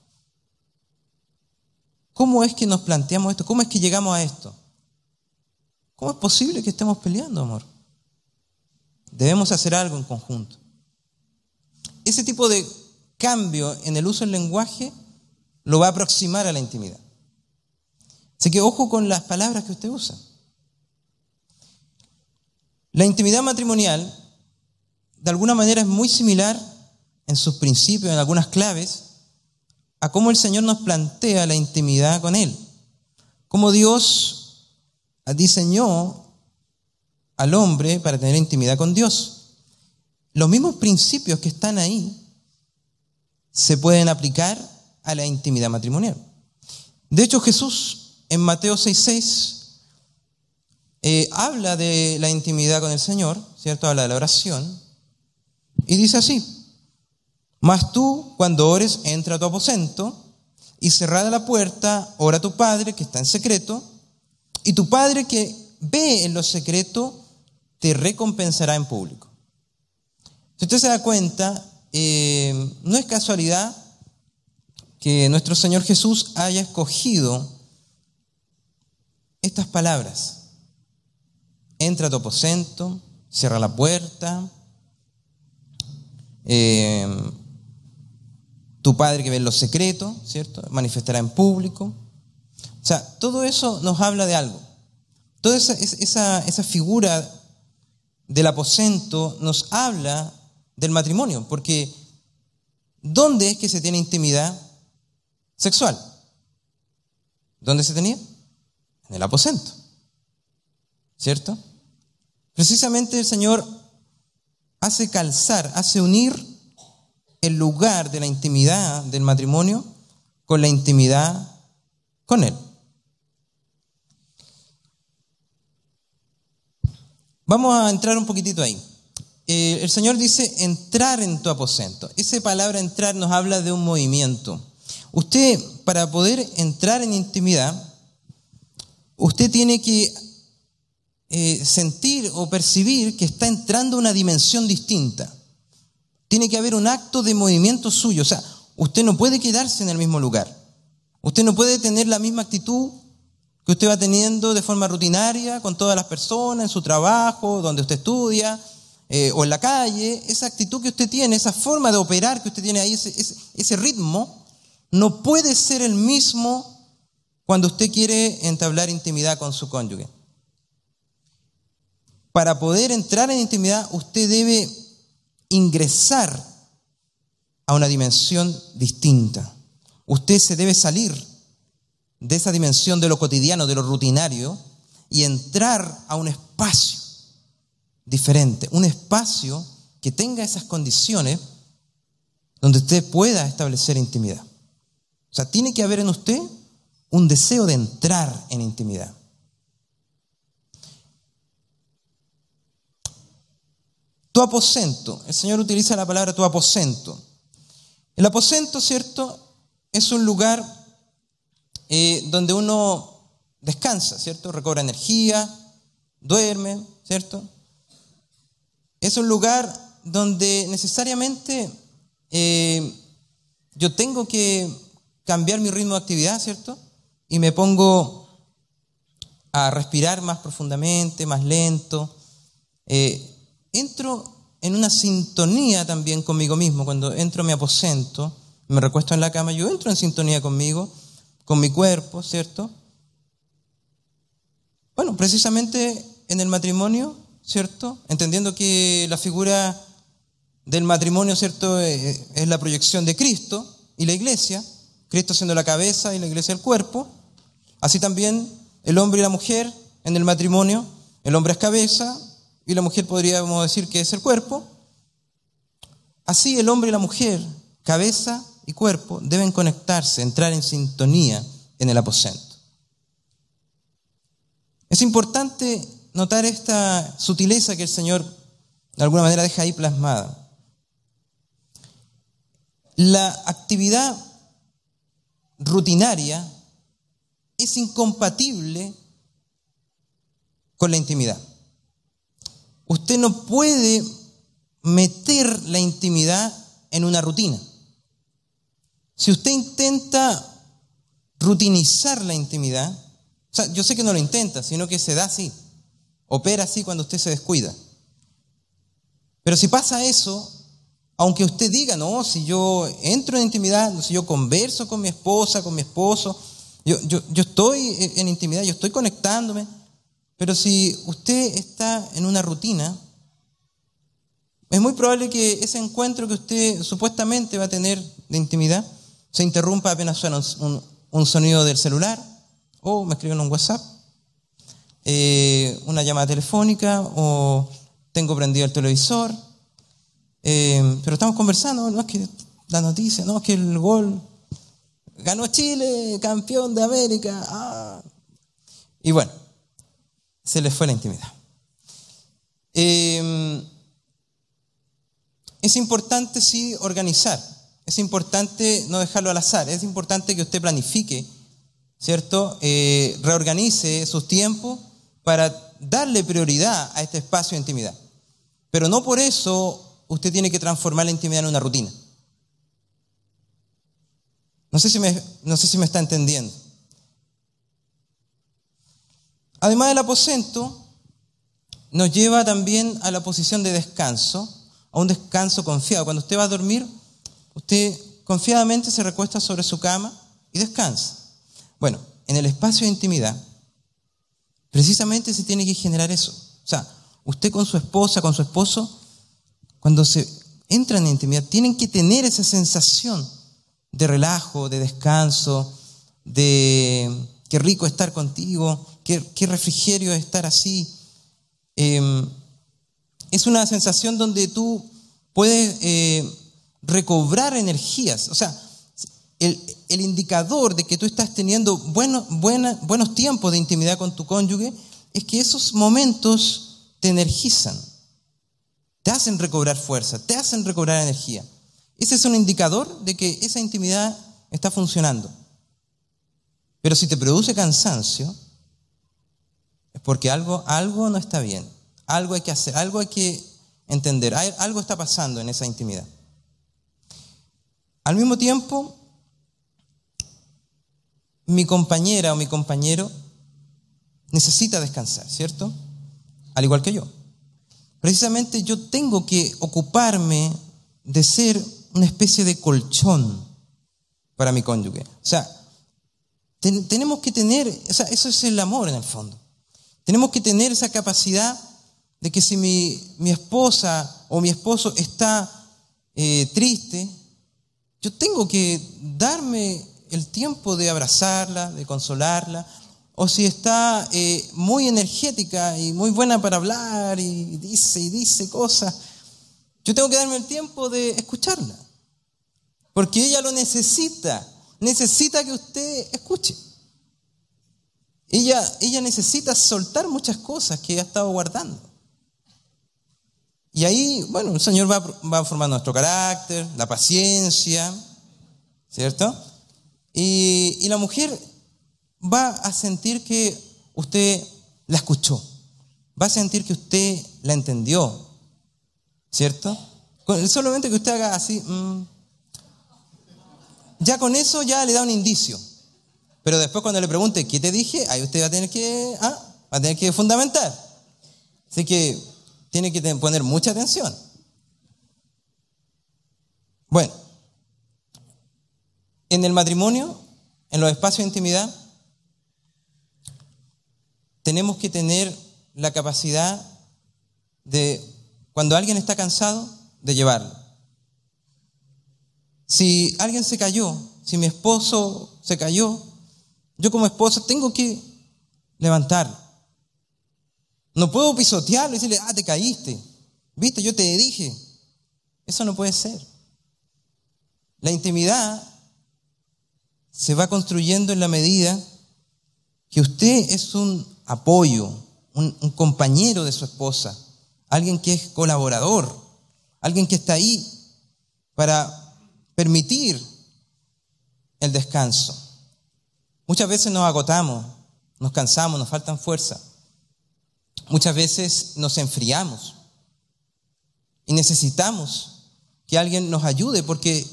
¿Cómo es que nos planteamos esto? ¿Cómo es que llegamos a esto? ¿Cómo es posible que estemos peleando, amor? Debemos hacer algo en conjunto. Ese tipo de cambio en el uso del lenguaje lo va a aproximar a la intimidad. Así que ojo con las palabras que usted usa. La intimidad matrimonial, de alguna manera, es muy similar en sus principios, en algunas claves, a cómo el Señor nos plantea la intimidad con Él. Cómo Dios diseñó al hombre para tener intimidad con Dios. Los mismos principios que están ahí se pueden aplicar a la intimidad matrimonial. De hecho, Jesús en Mateo 6:6 eh, habla de la intimidad con el Señor, ¿cierto? Habla de la oración. Y dice así, mas tú, cuando ores, entra a tu aposento y cerrada la puerta, ora a tu Padre que está en secreto, y tu Padre que ve en lo secreto, te recompensará en público. Si usted se da cuenta, eh, no es casualidad que nuestro Señor Jesús haya escogido estas palabras. Entra a tu aposento, cierra la puerta, eh, tu Padre que ve en lo secreto, ¿cierto? Manifestará en público. O sea, todo eso nos habla de algo. Toda esa, esa, esa figura del aposento nos habla del matrimonio, porque ¿dónde es que se tiene intimidad sexual? ¿Dónde se tenía? En el aposento. ¿Cierto? Precisamente el Señor hace calzar, hace unir el lugar de la intimidad del matrimonio con la intimidad con Él. Vamos a entrar un poquitito ahí. Eh, el Señor dice entrar en tu aposento. Esa palabra entrar nos habla de un movimiento. Usted, para poder entrar en intimidad, usted tiene que eh, sentir o percibir que está entrando una dimensión distinta. Tiene que haber un acto de movimiento suyo. O sea, usted no puede quedarse en el mismo lugar. Usted no puede tener la misma actitud que usted va teniendo de forma rutinaria con todas las personas, en su trabajo, donde usted estudia, eh, o en la calle. Esa actitud que usted tiene, esa forma de operar que usted tiene ahí, ese, ese ritmo, no puede ser el mismo cuando usted quiere entablar intimidad con su cónyuge. Para poder entrar en intimidad, usted debe ingresar a una dimensión distinta. Usted se debe salir de esa dimensión de lo cotidiano, de lo rutinario, y entrar a un espacio diferente, un espacio que tenga esas condiciones donde usted pueda establecer intimidad. O sea, tiene que haber en usted un deseo de entrar en intimidad. Tu aposento. El Señor utiliza la palabra tu aposento. El aposento, ¿cierto? Es un lugar eh, donde uno descansa, ¿cierto? Recobra energía, duerme, ¿cierto? Es un lugar donde necesariamente eh, yo tengo que cambiar mi ritmo de actividad, ¿cierto? Y me pongo a respirar más profundamente, más lento. Eh, entro en una sintonía también conmigo mismo. Cuando entro a mi aposento, me recuesto en la cama, yo entro en sintonía conmigo, con mi cuerpo, ¿cierto? Bueno, precisamente en el matrimonio, ¿cierto? Entendiendo que la figura del matrimonio, ¿cierto? Eh, es la proyección de Cristo y la iglesia, Cristo siendo la cabeza y la iglesia el cuerpo. Así también el hombre y la mujer en el matrimonio, el hombre es cabeza y la mujer podríamos decir que es el cuerpo. Así el hombre y la mujer, cabeza y cuerpo, deben conectarse, entrar en sintonía en el aposento. Es importante notar esta sutileza que el Señor de alguna manera deja ahí plasmada. La actividad rutinaria es incompatible con la intimidad. Usted no puede meter la intimidad en una rutina. Si usted intenta rutinizar la intimidad, o sea, yo sé que no lo intenta, sino que se da así, opera así cuando usted se descuida. Pero si pasa eso, aunque usted diga, no, si yo entro en intimidad, si yo converso con mi esposa, con mi esposo, yo, yo, yo estoy en intimidad, yo estoy conectándome, pero si usted está en una rutina, es muy probable que ese encuentro que usted supuestamente va a tener de intimidad se interrumpa apenas suena un, sonido del celular o me escriben un WhatsApp, eh, una llamada telefónica o tengo prendido el televisor, eh, pero estamos conversando, no es que la noticia, no es que el gol ganó Chile, campeón de América. Ah. Y bueno, se les fue la intimidad. Em, es importante, sí, organizar. Es importante no dejarlo al azar. Es importante que usted planifique, ¿cierto? Eh, reorganice sus tiempos para darle prioridad a este espacio de intimidad. Pero no por eso usted tiene que transformar la intimidad en una rutina. No sé si me, no sé si me está entendiendo. Además del aposento, nos lleva también a la posición de descanso, a un descanso confiado. Cuando usted va a dormir, usted confiadamente se recuesta sobre su cama y descansa. Bueno, en el espacio de intimidad, precisamente se tiene que generar eso. O sea, usted con su esposa, con su esposo, cuando se entran en intimidad, tienen que tener esa sensación de relajo, de descanso, de qué rico estar contigo, qué, refrigerio estar así. Em, es una sensación donde tú puedes eh, recobrar energías. O sea, el, indicador de que tú estás teniendo buenos, buenos tiempos de intimidad con tu cónyuge es que esos momentos te energizan, te hacen recobrar fuerza, te hacen recobrar energía. Ese es un indicador de que esa intimidad está funcionando. Pero si te produce cansancio, es porque algo, algo no está bien. Algo hay que hacer, algo hay que entender. algo está pasando en esa intimidad. Al mismo tiempo, mi compañera o mi compañero necesita descansar, ¿cierto? Al igual que yo. Precisamente yo tengo que ocuparme de ser una especie de colchón para mi cónyuge. O sea, tenemos que tener, o sea, eso es el amor en el fondo. Tenemos que tener esa capacidad de que si mi, mi esposa o mi esposo está eh, triste, yo tengo que darme el tiempo de abrazarla, de consolarla, o si está eh, muy energética y muy buena para hablar y dice y dice cosas, yo tengo que darme el tiempo de escucharla, porque ella lo necesita, necesita que usted escuche. Ella, ella necesita soltar muchas cosas que ha estado guardando. Y ahí, bueno, el Señor va, va formando nuestro carácter, la paciencia, ¿cierto? Y, y la mujer va a sentir que usted la escuchó, va a sentir que usted la entendió, ¿cierto? Solamente que usted haga así, mm, ya con eso ya le da un indicio. Pero después cuando le pregunte, ¿qué te dije? Ahí usted va a tener que, ah, va a tener que fundamentar. Así que tiene que poner mucha atención. Bueno, en el matrimonio, en los espacios de intimidad, tenemos que tener la capacidad de, cuando alguien está cansado, de llevarlo. Si alguien se cayó, si mi esposo se cayó, yo como esposa tengo que levantarlo. No puedo pisotearlo y decirle, ah, te caíste. Viste, yo te dije. Eso no puede ser. La intimidad se va construyendo en la medida que usted es un apoyo, un, un compañero de su esposa, alguien que es colaborador, alguien que está ahí para permitir el descanso. Muchas veces nos agotamos, nos cansamos, nos faltan fuerza. Muchas veces nos enfriamos y necesitamos que alguien nos ayude porque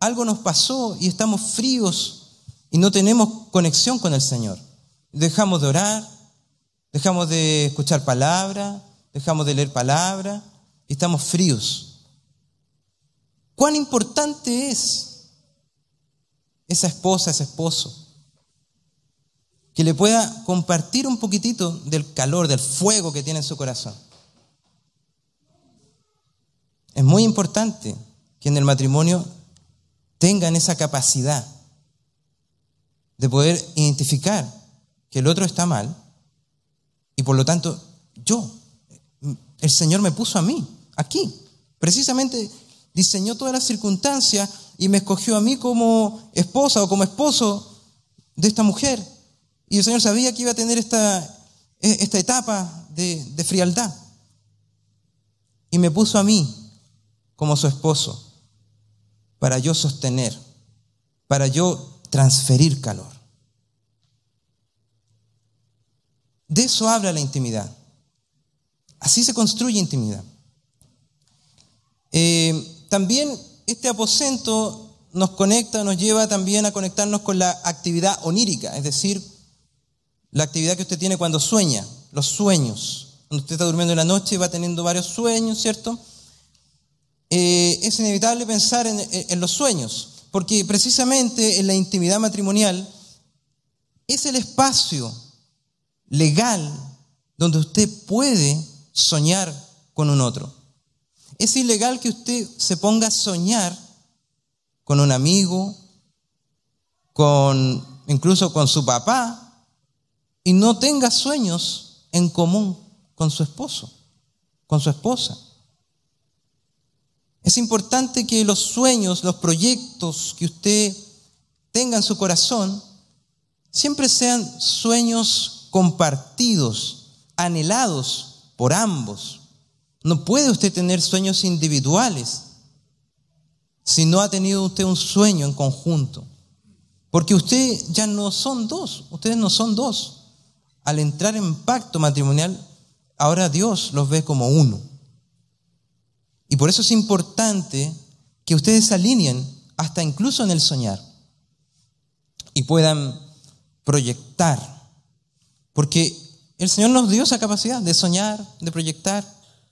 algo nos pasó y estamos fríos y no tenemos conexión con el Señor. Dejamos de orar, dejamos de escuchar palabra, dejamos de leer palabra y estamos fríos. ¿Cuán importante es esa esposa, ese esposo? Que le pueda compartir un poquitito del calor, del fuego que tiene en su corazón. Es muy importante que en el matrimonio tengan esa capacidad de poder identificar que el otro está mal y por lo tanto yo, el Señor me puso a mí, aquí, precisamente diseñó todas las circunstancias y me escogió a mí como esposa o como esposo de esta mujer. Y el Señor sabía que iba a tener esta, esta etapa de, de frialdad. Y me puso a mí como su esposo para yo sostener, para yo transferir calor. De eso habla la intimidad. Así se construye intimidad. Eh, también este aposento nos conecta, nos lleva también a conectarnos con la actividad onírica, es decir, la actividad que usted tiene cuando sueña, los sueños. Cuando usted está durmiendo en la noche va teniendo varios sueños, ¿cierto? Eh, es inevitable pensar en, en los sueños, porque precisamente en la intimidad matrimonial es el espacio legal donde usted puede soñar con un otro. Es ilegal que usted se ponga a soñar con un amigo, con incluso con su papá y no tenga sueños en común con su esposo, con su esposa. Es importante que los sueños, los proyectos que usted tenga en su corazón siempre sean sueños compartidos, anhelados por ambos. No puede usted tener sueños individuales si no ha tenido usted un sueño en conjunto. Porque usted ya no son dos, ustedes no son dos. Al entrar en pacto matrimonial, ahora Dios los ve como uno. Y por eso es importante que ustedes se alineen hasta incluso en el soñar y puedan proyectar. Porque el Señor nos dio esa capacidad de soñar, de proyectar,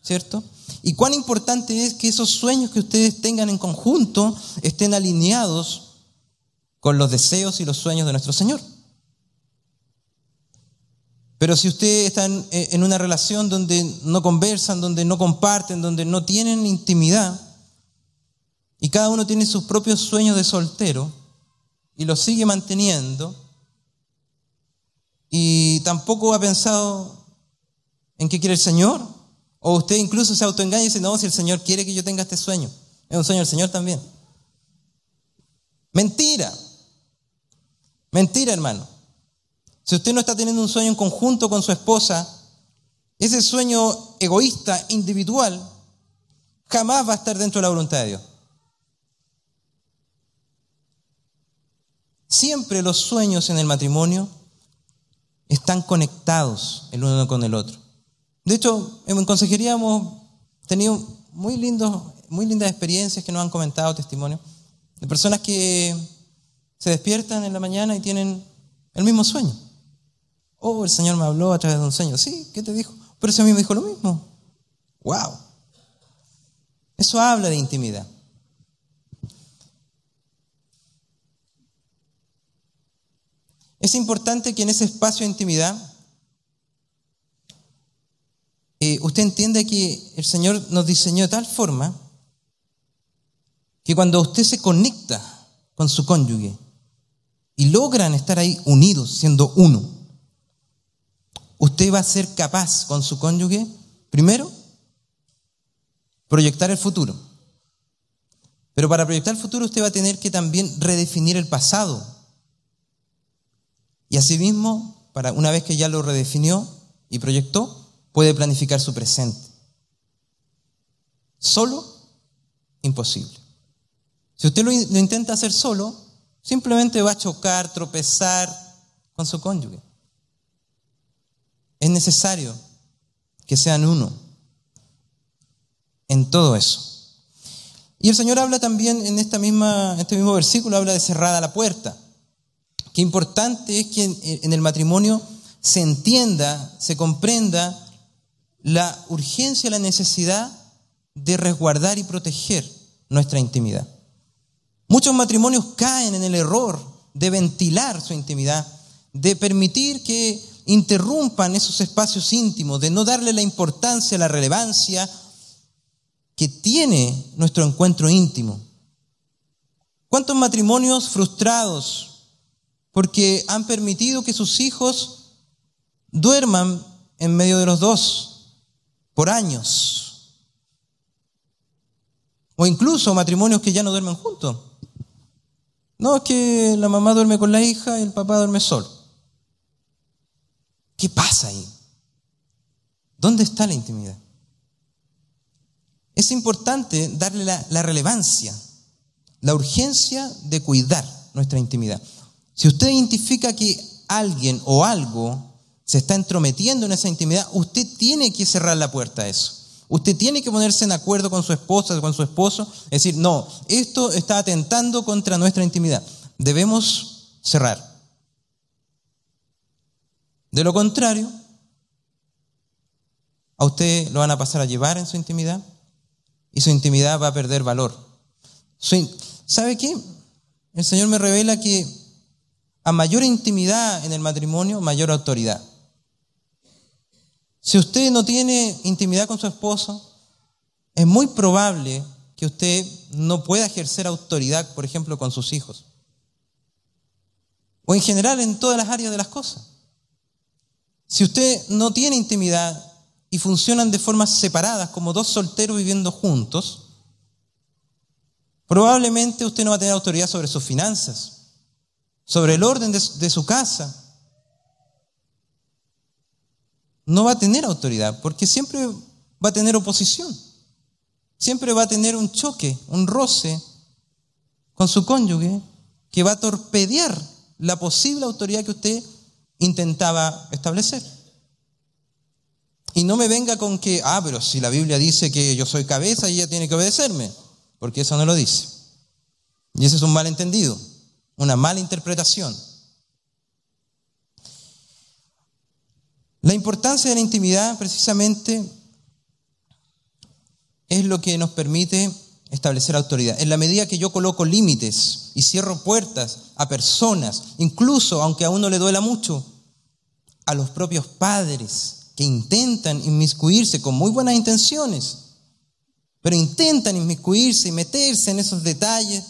¿cierto? Y cuán importante es que esos sueños que ustedes tengan en conjunto estén alineados con los deseos y los sueños de nuestro Señor. Pero si ustedes están en una relación donde no conversan, donde no comparten, donde no tienen intimidad, y cada uno tiene sus propios sueños de soltero, y los sigue manteniendo, y tampoco ha pensado en qué quiere el Señor, o usted incluso se autoengaña y dice, no, si el Señor quiere que yo tenga este sueño, es un sueño del Señor también. Mentira, mentira hermano. Si usted no está teniendo un sueño en conjunto con su esposa, ese sueño egoísta, individual, jamás va a estar dentro de la voluntad de Dios. Siempre los sueños en el matrimonio están conectados el uno con el otro. De hecho, en consejería hemos tenido muy, lindos, muy lindas experiencias que nos han comentado, testimonios, de personas que se despiertan en la mañana y tienen el mismo sueño. Oh, el Señor me habló a través de un sueño. Sí, ¿qué te dijo? Pero ese a mí me dijo lo mismo. ¡Wow! Eso habla de intimidad. Es importante que en ese espacio de intimidad eh, usted entienda que el Señor nos diseñó de tal forma que cuando usted se conecta con su cónyuge y logran estar ahí unidos, siendo uno, usted va a ser capaz con su cónyuge, primero, proyectar el futuro. Pero para proyectar el futuro usted va a tener que también redefinir el pasado. Y asimismo, para una vez que ya lo redefinió y proyectó, puede planificar su presente. Solo, imposible. Si usted lo, intenta hacer solo, simplemente va a chocar, tropezar con su cónyuge. Es necesario que sean uno en todo eso. Y el Señor habla también en esta misma, este mismo versículo, habla de cerrada la puerta. Qué importante es que en el matrimonio se entienda, se comprenda la urgencia, la necesidad de resguardar y proteger nuestra intimidad. Muchos matrimonios caen en el error de ventilar su intimidad, de permitir que interrumpan esos espacios íntimos, de no darle la importancia, la relevancia que tiene nuestro encuentro íntimo. ¿Cuántos matrimonios frustrados porque han permitido que sus hijos duerman en medio de los dos? Por años. O incluso matrimonios que ya no duermen juntos. No, es que la mamá duerme con la hija y el papá duerme solo. ¿Qué pasa ahí? ¿Dónde está la intimidad? Es importante darle la, la relevancia, la urgencia de cuidar nuestra intimidad. Si usted identifica que alguien o algo se está entrometiendo en esa intimidad, usted tiene que cerrar la puerta a eso. Usted tiene que ponerse en acuerdo con su esposa, con su esposo, es decir, no, esto está atentando contra nuestra intimidad. Debemos cerrar. De lo contrario, a usted lo van a pasar a llevar en su intimidad y su intimidad va a perder valor. ¿Sabe qué? El Señor me revela que a mayor intimidad en el matrimonio, mayor autoridad. Si usted no tiene intimidad con su esposo, es muy probable que usted no pueda ejercer autoridad, por ejemplo, con sus hijos. O en general en todas las áreas de las cosas. Si usted no tiene intimidad y funcionan de formas separadas, como dos solteros viviendo juntos, probablemente usted no va a tener autoridad sobre sus finanzas, sobre el orden de, su casa, no va a tener autoridad, porque siempre va a tener oposición. Siempre va a tener un choque, un roce con su cónyuge que va a torpedear la posible autoridad que usted intentaba establecer. Y no me venga con que, ah, pero si la Biblia dice que yo soy cabeza y ella tiene que obedecerme, porque eso no lo dice. Y ese es un malentendido, una mala interpretación. La importancia de la intimidad precisamente es lo que nos permite establecer autoridad. En la medida que yo coloco límites y cierro puertas a personas, incluso aunque a uno le duela mucho, a los propios padres que intentan inmiscuirse con muy buenas intenciones, pero intentan inmiscuirse y meterse en esos detalles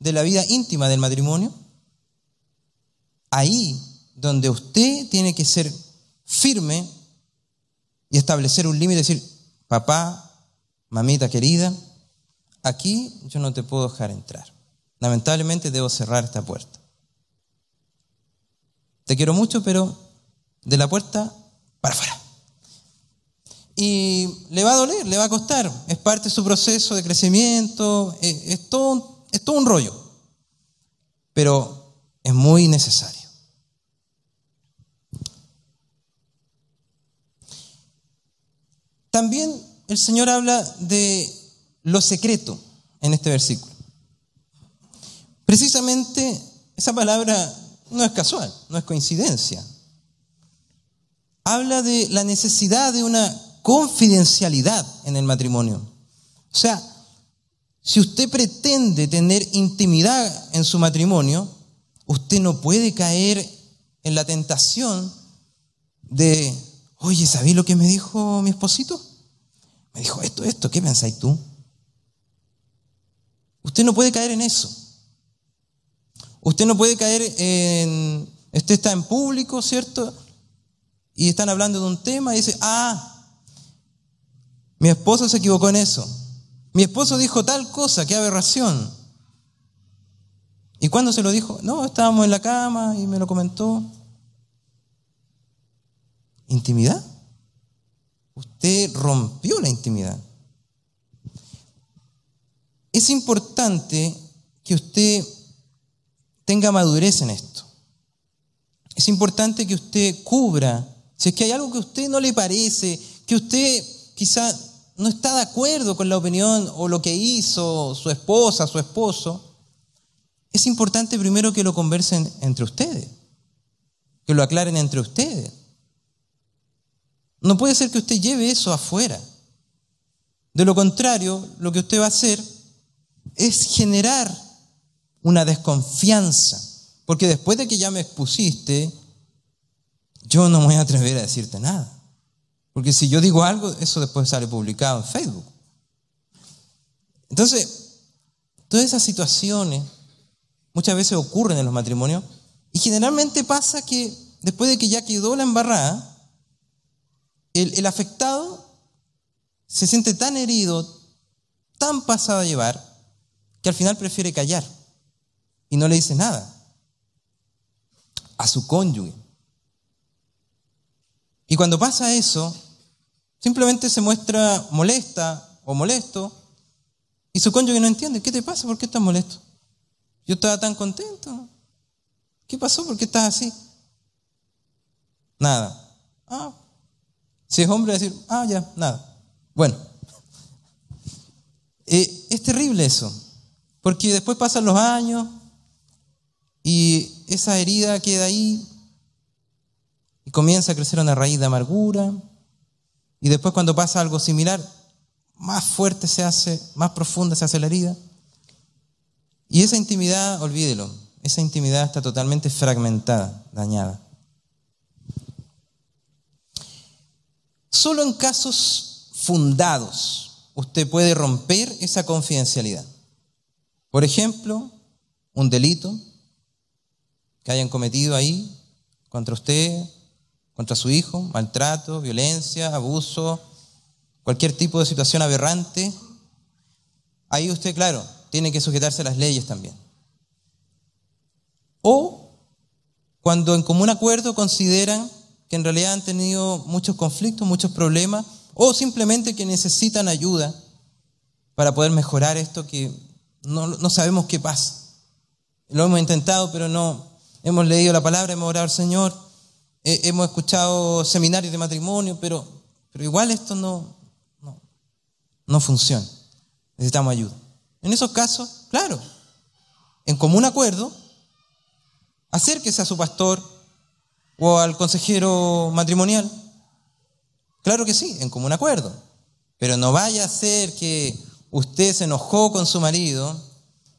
de la vida íntima del matrimonio, ahí donde usted tiene que ser firme y establecer un límite, decir, papá, mamita querida, aquí yo no te puedo dejar entrar. Lamentablemente debo cerrar esta puerta. Te quiero mucho, pero de la puerta para afuera. Y le va a doler, le va a costar. Es parte de su proceso de crecimiento, es, es todo, es todo un rollo. Pero es muy necesario. También el Señor habla de lo secreto en este versículo. Precisamente esa palabra no es casual, no es coincidencia. Habla de la necesidad de una confidencialidad en el matrimonio. O sea, si usted pretende tener intimidad en su matrimonio, usted no puede caer en la tentación de, oye, ¿sabí lo que me dijo mi esposito? Me dijo esto, esto, ¿qué pensáis tú? Usted no puede caer en eso. Usted no puede caer en, usted está en público, ¿cierto? Y están hablando de un tema y dice, ah, mi esposo se equivocó en eso. Mi esposo dijo tal cosa, qué aberración. ¿Y cuándo se lo dijo? No, estábamos en la cama y me lo comentó. ¿Intimidad? Usted rompió la intimidad. Es importante que usted tenga madurez en esto. Es importante que usted cubra, si es que hay algo que a usted no le parece, que usted quizá no está de acuerdo con la opinión o lo que hizo su esposa, su esposo, es importante primero que lo conversen entre ustedes, que lo aclaren entre ustedes. No puede ser que usted lleve eso afuera. De lo contrario, lo que usted va a hacer es generar una desconfianza, porque después de que ya me expusiste, yo no me voy a atrever a decirte nada. Porque si yo digo algo, eso después sale publicado en Facebook. Entonces, todas esas situaciones muchas veces ocurren en los matrimonios y generalmente pasa que después de que ya quedó la embarrada, el, afectado se siente tan herido, tan pasado a llevar, que al final prefiere callar y no le dice nada a su cónyuge. Y cuando pasa eso, simplemente se muestra molesta o molesto y su cónyuge no entiende. ¿Qué te pasa? ¿Por qué estás molesto? Yo estaba tan contento. ¿Qué pasó? ¿Por qué estás así? Nada. Ah, si es hombre, decir, ah, ya, nada. Bueno, eh, es terrible eso, porque después pasan los años y esa herida queda ahí y comienza a crecer una raíz de amargura. Y después cuando pasa algo similar, más fuerte se hace, más profunda se hace la herida. Y esa intimidad, olvídelo, esa intimidad está totalmente fragmentada, dañada. Solo en casos fundados usted puede romper esa confidencialidad. Por ejemplo, un delito que hayan cometido ahí contra usted, contra su hijo, maltrato, violencia, abuso, cualquier tipo de situación aberrante, ahí usted, claro, tiene que sujetarse a las leyes también. O cuando en común acuerdo consideran que en realidad han tenido muchos conflictos, muchos problemas, o simplemente que necesitan ayuda para poder mejorar esto que no, no sabemos qué pasa. Lo hemos intentado, pero no, hemos leído la palabra, hemos orado al Señor, eh, hemos escuchado seminarios de matrimonio, pero, pero igual esto no, no, no funciona. Necesitamos ayuda. En esos casos, claro, en común acuerdo, acérquese a su pastor o al consejero matrimonial. Claro que sí, en común acuerdo. Pero no vaya a ser que usted se enojó con su marido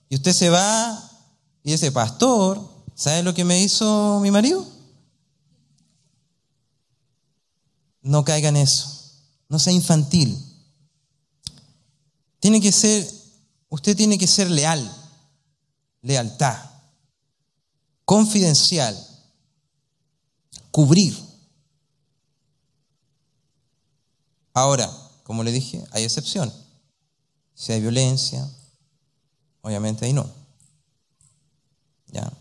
y usted se va y ese pastor, ¿sabe lo que me hizo mi marido? No caiga en eso. No sea infantil. Tiene que ser, usted tiene que ser leal. Lealtad. Confidencial. Cubrir. Ahora, como le dije, hay excepciones. Si hay violencia, obviamente ahí no. ¿Ya?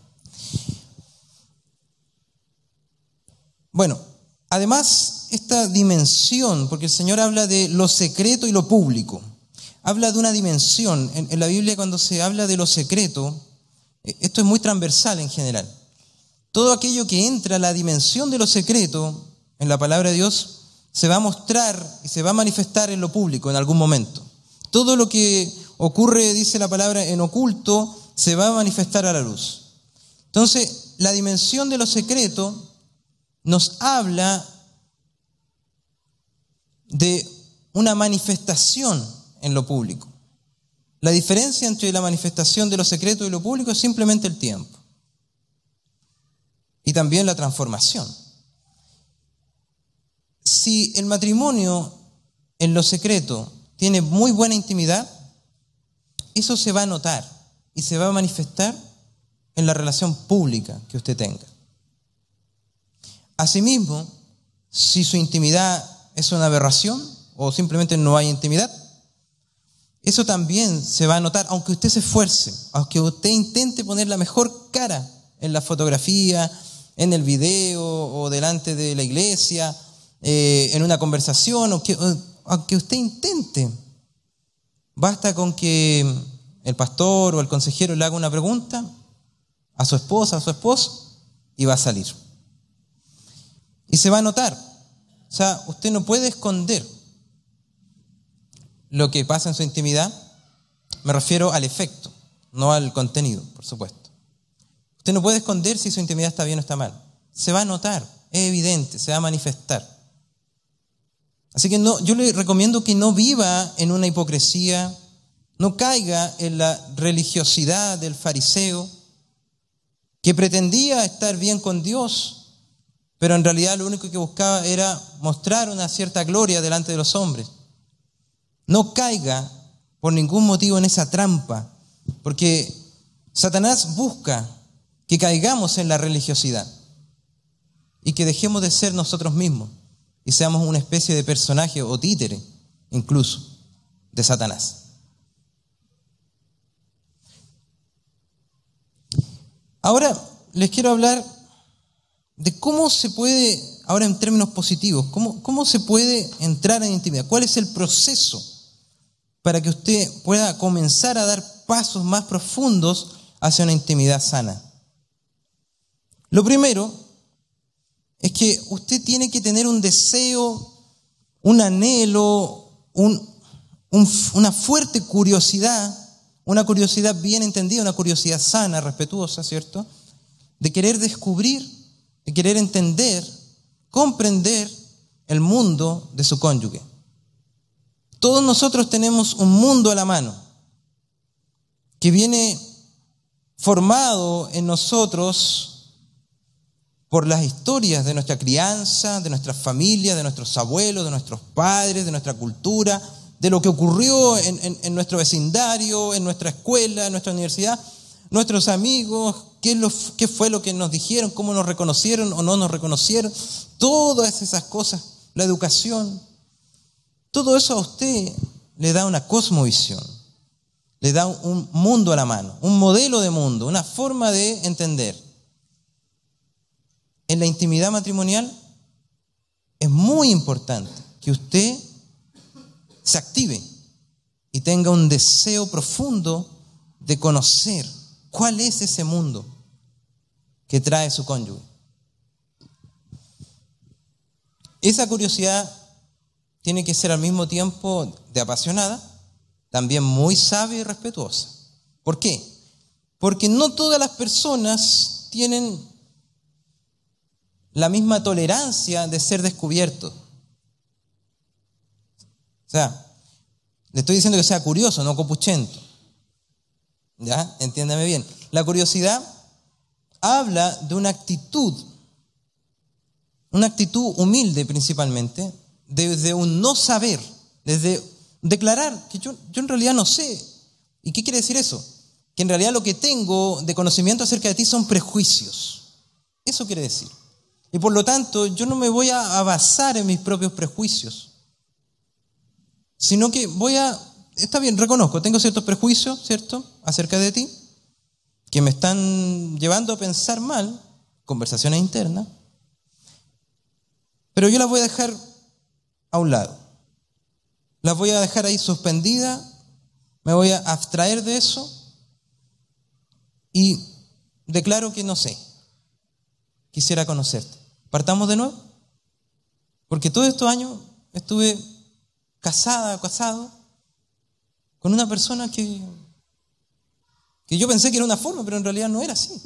Bueno, además, esta dimensión, porque el Señor habla de lo secreto y lo público, habla de una dimensión. En, en la Biblia cuando se habla de lo secreto, eh, esto es muy transversal en general. Todo aquello que entra a la dimensión de lo secreto en la palabra de Dios se va a mostrar y se va a manifestar en lo público en algún momento. Todo lo que ocurre, dice la palabra, en oculto, se va a manifestar a la luz. Entonces, la dimensión de lo secreto nos habla de una manifestación en lo público. La diferencia entre la manifestación de lo secreto y lo público es simplemente el tiempo. Y también la transformación. Si el matrimonio en lo secreto tiene muy buena intimidad, eso se va a notar y se va a manifestar en la relación pública que usted tenga. Asimismo, si su intimidad es una aberración o simplemente no hay intimidad, eso también se va a notar, aunque usted se esfuerce, aunque usted intente poner la mejor cara en la fotografía, en el video o delante de la iglesia, eh, en una conversación, aunque, aunque usted intente. Basta con que el pastor o el consejero le haga una pregunta a su esposa, a su esposo, y va a salir. Y se va a notar. O sea, usted no puede esconder lo que pasa en su intimidad, me refiero al efecto, no al contenido, por supuesto. Usted no puede esconder si su intimidad está bien o está mal. Se va a notar, es evidente, se va a manifestar. Así que no, yo le recomiendo que no viva en una hipocresía, no caiga en la religiosidad del fariseo, que pretendía estar bien con Dios, pero en realidad lo único que buscaba era mostrar una cierta gloria delante de los hombres. No caiga por ningún motivo en esa trampa, porque Satanás busca que caigamos en la religiosidad y que dejemos de ser nosotros mismos y seamos una especie de personaje o títere, incluso, de Satanás. Ahora les quiero hablar de cómo se puede, ahora en términos positivos, cómo, cómo se puede entrar en intimidad, cuál es el proceso para que usted pueda comenzar a dar pasos más profundos hacia una intimidad sana. Lo primero es que usted tiene que tener un deseo, un anhelo, una fuerte curiosidad, una curiosidad bien entendida, una curiosidad sana, respetuosa, ¿cierto? De querer descubrir, de querer entender, comprender el mundo de su cónyuge. Todos nosotros tenemos un mundo a la mano que viene formado en nosotros por las historias de nuestra crianza, de nuestras familias, de nuestros abuelos, de nuestros padres, de nuestra cultura, de lo que ocurrió en, nuestro vecindario, en nuestra escuela, en nuestra universidad, nuestros amigos, qué, qué fue lo que nos dijeron, cómo nos reconocieron o no nos reconocieron, todas esas cosas, la educación. Todo eso a usted le da una cosmovisión, le da un mundo a la mano, un modelo de mundo, una forma de entender. En la intimidad matrimonial es muy importante que usted se active y tenga un deseo profundo de conocer cuál es ese mundo que trae su cónyuge. Esa curiosidad tiene que ser al mismo tiempo de apasionada, también muy sabia y respetuosa. ¿Por qué? Porque no todas las personas tienen la misma tolerancia de ser descubiertos. O sea, le estoy diciendo que sea curioso, no copuchento. ¿Ya? Entiéndame bien. La curiosidad habla de una actitud, una actitud humilde principalmente, desde un no saber, desde declarar que yo, yo en realidad no sé. ¿Y qué quiere decir eso? Que en realidad lo que tengo de conocimiento acerca de ti son prejuicios. Eso quiere decir. Y por lo tanto, yo no me voy a basar en mis propios prejuicios, sino que voy a, está bien, reconozco, tengo ciertos prejuicios, ¿cierto?, acerca de ti, que me están llevando a pensar mal, conversaciones internas, pero yo las voy a dejar a un lado. Las voy a dejar ahí suspendida, me voy a abstraer de eso y declaro que no sé. Quisiera conocerte. ¿Partamos de nuevo? Porque todos estos años estuve casada, casado, con una persona que, que yo pensé que era una forma, pero en realidad no era así.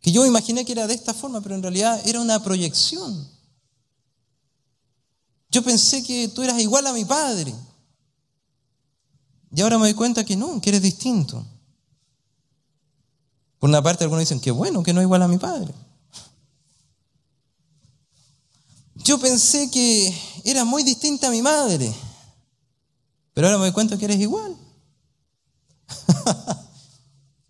Que yo imaginé que era de esta forma, pero en realidad era una proyección. Yo pensé que tú eras igual a mi padre. Y ahora me doy cuenta que no, que eres distinto. Por una parte algunos dicen que bueno, que no es igual a mi padre. Yo pensé que era muy distinta a mi madre, pero ahora me doy cuenta que eres igual.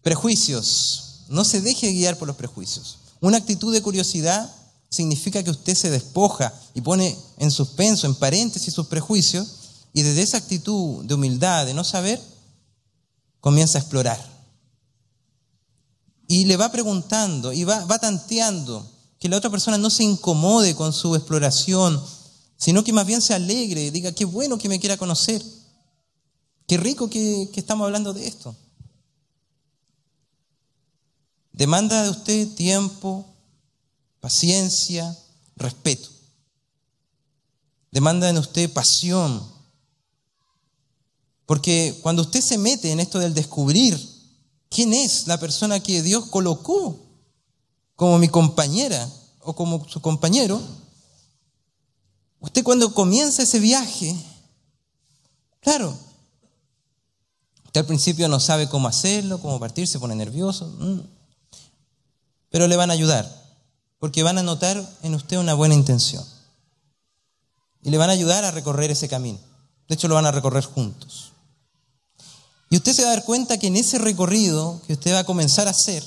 prejuicios. No se deje guiar por los prejuicios. Una actitud de curiosidad significa que usted se despoja y pone en suspenso, en paréntesis, sus prejuicios y desde esa actitud de humildad, de no saber, comienza a explorar. Y le va preguntando y va, va tanteando que la otra persona no se incomode con su exploración, sino que más bien se alegre y diga, qué bueno que me quiera conocer, qué rico que, que estamos hablando de esto. Demanda de usted tiempo, paciencia, respeto. Demanda de usted pasión. Porque cuando usted se mete en esto del descubrir quién es la persona que Dios colocó como mi compañera o como su compañero, usted cuando comienza ese viaje, claro, usted al principio no sabe cómo hacerlo, cómo partir, se pone nervioso, mm, pero le van a ayudar, porque van a notar en usted una buena intención. Y le van a ayudar a recorrer ese camino. De hecho, lo van a recorrer juntos. Y usted se va a dar cuenta que en ese recorrido que usted va a comenzar a hacer,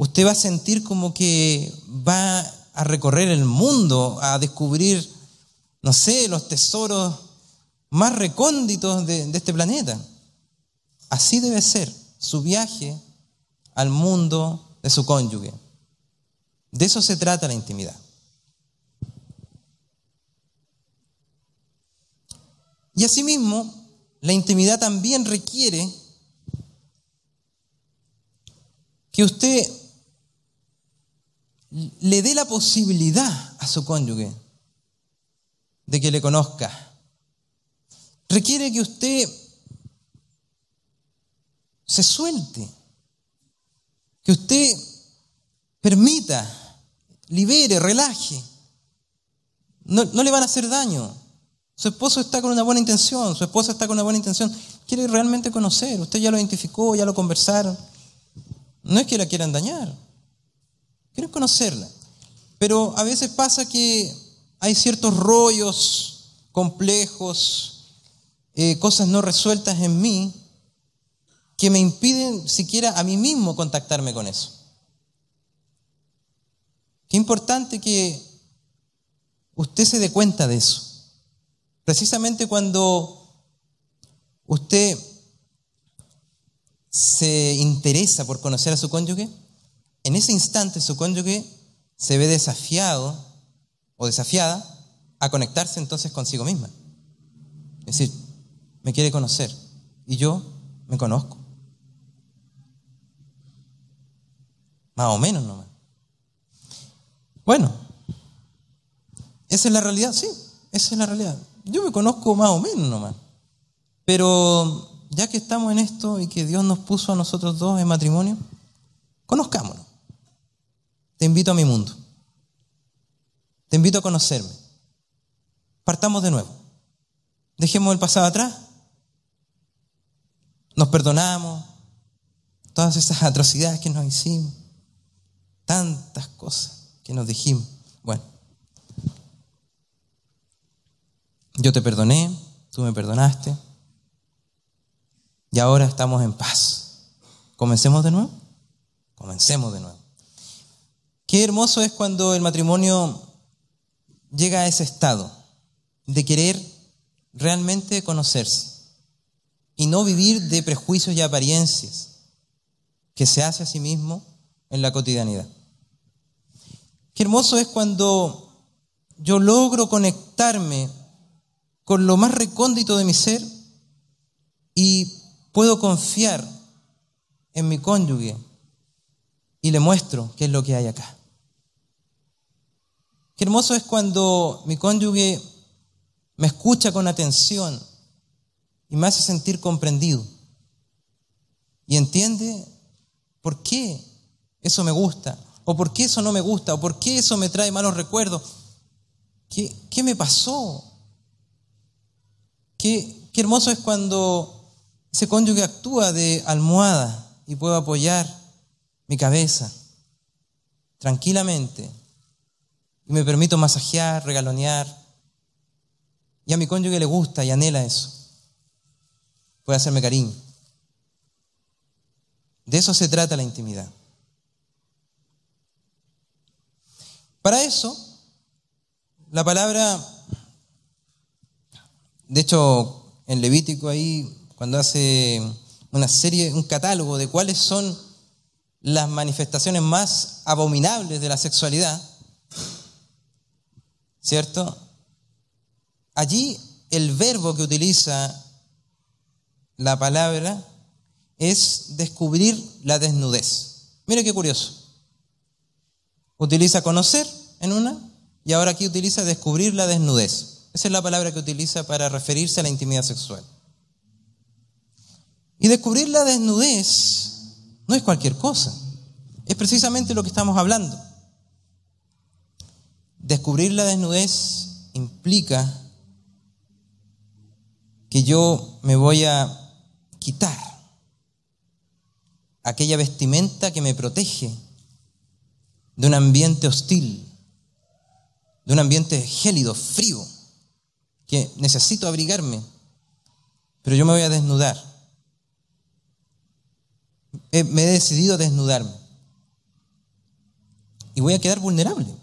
usted va a sentir como que va a recorrer el mundo, a descubrir, no sé, los tesoros más recónditos de, de este planeta. Así debe ser su viaje al mundo de su cónyuge. De eso se trata la intimidad. Y asimismo, la intimidad también requiere que usted le dé la posibilidad a su cónyuge de que le conozca. Requiere que usted se suelte, que usted permita, libere, relaje. No, no le van a hacer daño. Su esposo está con una buena intención, su esposa está con una buena intención. Quiere realmente conocer, usted ya lo identificó, ya lo conversaron. No es que la quieran dañar, quieren conocerla. Pero a veces pasa que hay ciertos rollos complejos, eh, cosas no resueltas en mí, que me impiden siquiera a mí mismo contactarme con eso. Qué importante que usted se dé cuenta de eso. Precisamente cuando usted se interesa por conocer a su cónyuge, en ese instante su cónyuge se ve desafiado o desafiada a conectarse entonces consigo misma. Es decir, me quiere conocer y yo me conozco. Más o menos nomás. Bueno, esa es la realidad, sí, esa es la realidad. Yo me conozco más o menos nomás. Pero ya que estamos en esto y que Dios nos puso a nosotros dos en matrimonio, conozcámonos. Te invito a mi mundo. Te invito a conocerme. Partamos de nuevo. Dejemos el pasado atrás. Nos perdonamos. Todas esas atrocidades que nos hicimos. Tantas cosas que nos dijimos. Bueno, Yo te perdoné, tú me perdonaste. Y ahora estamos en paz. ¿Comencemos de nuevo? Comencemos de nuevo. Qué hermoso es cuando el matrimonio llega a ese estado de querer realmente conocerse y no vivir de prejuicios y apariencias que se hace a sí mismo en la cotidianidad. Qué hermoso es cuando yo logro conectarme con lo más recóndito de mi ser y puedo confiar en mi cónyuge y le muestro qué es lo que hay acá. Qué hermoso es cuando mi cónyuge me escucha con atención y me hace sentir comprendido. Y entiende por qué eso me gusta, o por qué eso no me gusta, o por qué eso me trae malos recuerdos. ¿Qué, qué me pasó? Qué, qué hermoso es cuando ese cónyuge actúa de almohada y puedo apoyar mi cabeza tranquilamente y me permito masajear, regalonear. Y a mi cónyuge le gusta y anhela eso. Puede hacerme cariño. De eso se trata la intimidad. Para eso, la palabra, de hecho, en Levítico ahí, cuando hace una serie, un catálogo de cuáles son las manifestaciones más abominables de la sexualidad, ¿cierto? Allí el verbo que utiliza la palabra es descubrir la desnudez. Mire qué curioso. Utiliza conocer en una y ahora aquí utiliza descubrir la desnudez. Esa es la palabra que utiliza para referirse a la intimidad sexual. Y descubrir la desnudez no es cualquier cosa. Es precisamente lo que estamos hablando. Descubrir la desnudez implica que yo me voy a quitar aquella vestimenta que me protege de un ambiente hostil, de un ambiente gélido, frío, que necesito abrigarme, pero yo me voy a desnudar. Me he decidido a desnudarme. Y voy a quedar vulnerable.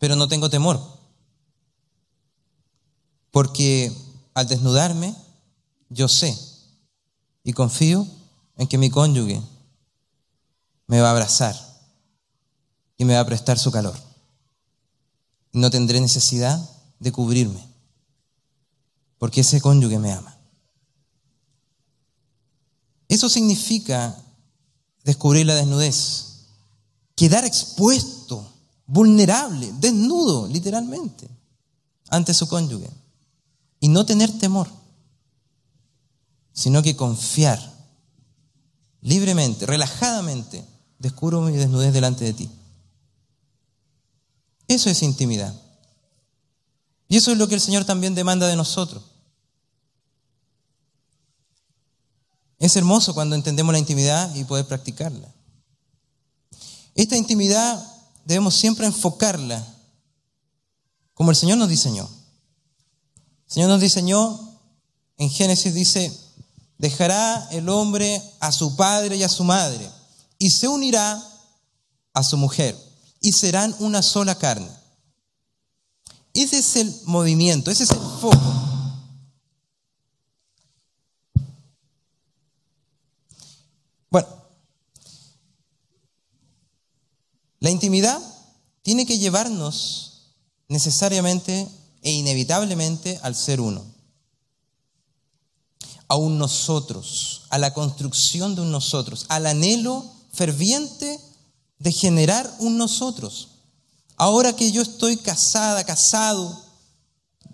Pero no tengo temor. Porque al desnudarme, yo sé y confío en que mi cónyuge me va a abrazar y me va a prestar su calor. No tendré necesidad de cubrirme, porque ese cónyuge me ama. Eso significa descubrir la desnudez, quedar expuesto, vulnerable, desnudo, literalmente, ante su cónyuge, y no tener temor, sino que confiar libremente, relajadamente, descubro mi desnudez delante de ti. Eso es intimidad. Y eso es lo que el Señor también demanda de nosotros. Es hermoso cuando entendemos la intimidad y poder practicarla. Esta intimidad debemos siempre enfocarla como el Señor nos diseñó. El Señor nos diseñó, en Génesis dice, dejará el hombre a su padre y a su madre y se unirá a su mujer y serán una sola carne. Ese es el movimiento, ese es el foco. Bueno, la intimidad tiene que llevarnos necesariamente e inevitablemente al ser uno, a un nosotros, a la construcción de un nosotros, al anhelo ferviente de generar un nosotros. Ahora que yo estoy casada, casado,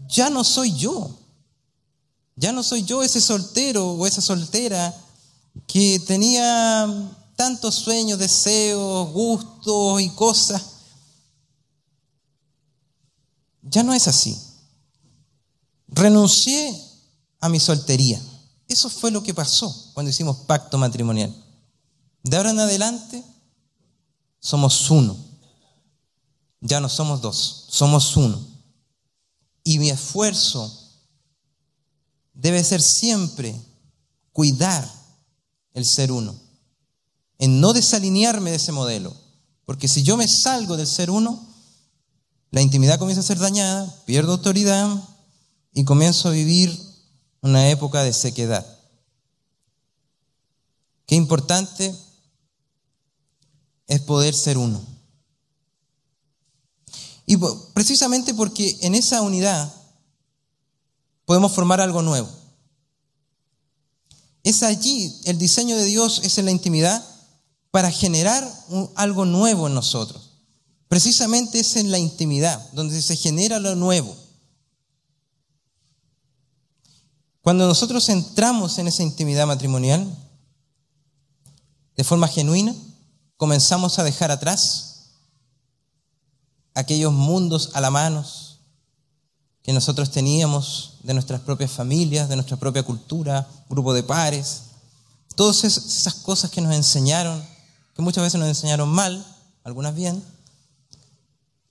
ya no soy yo. Ya no soy yo ese soltero o esa soltera que tenía tantos sueños, deseos, gustos y cosas. Ya no es así. Renuncié a mi soltería. Eso fue lo que pasó cuando hicimos pacto matrimonial. De ahora en adelante somos uno. Ya no somos dos, somos uno. Y mi esfuerzo debe ser siempre cuidar el ser uno, en no desalinearme de ese modelo. Porque si yo me salgo del ser uno, la intimidad comienza a ser dañada, pierdo autoridad y comienzo a vivir una época de sequedad. Qué importante es poder ser uno. Y precisamente porque en esa unidad podemos formar algo nuevo. Es allí, el diseño de Dios es en la intimidad para generar algo nuevo en nosotros. Precisamente es en la intimidad donde se genera lo nuevo. Cuando nosotros entramos en esa intimidad matrimonial, de forma genuina, comenzamos a dejar atrás aquellos mundos a la manos que nosotros teníamos de nuestras propias familias, de nuestra propia cultura, grupo de pares, todas esas cosas que nos enseñaron, que muchas veces nos enseñaron mal, algunas bien,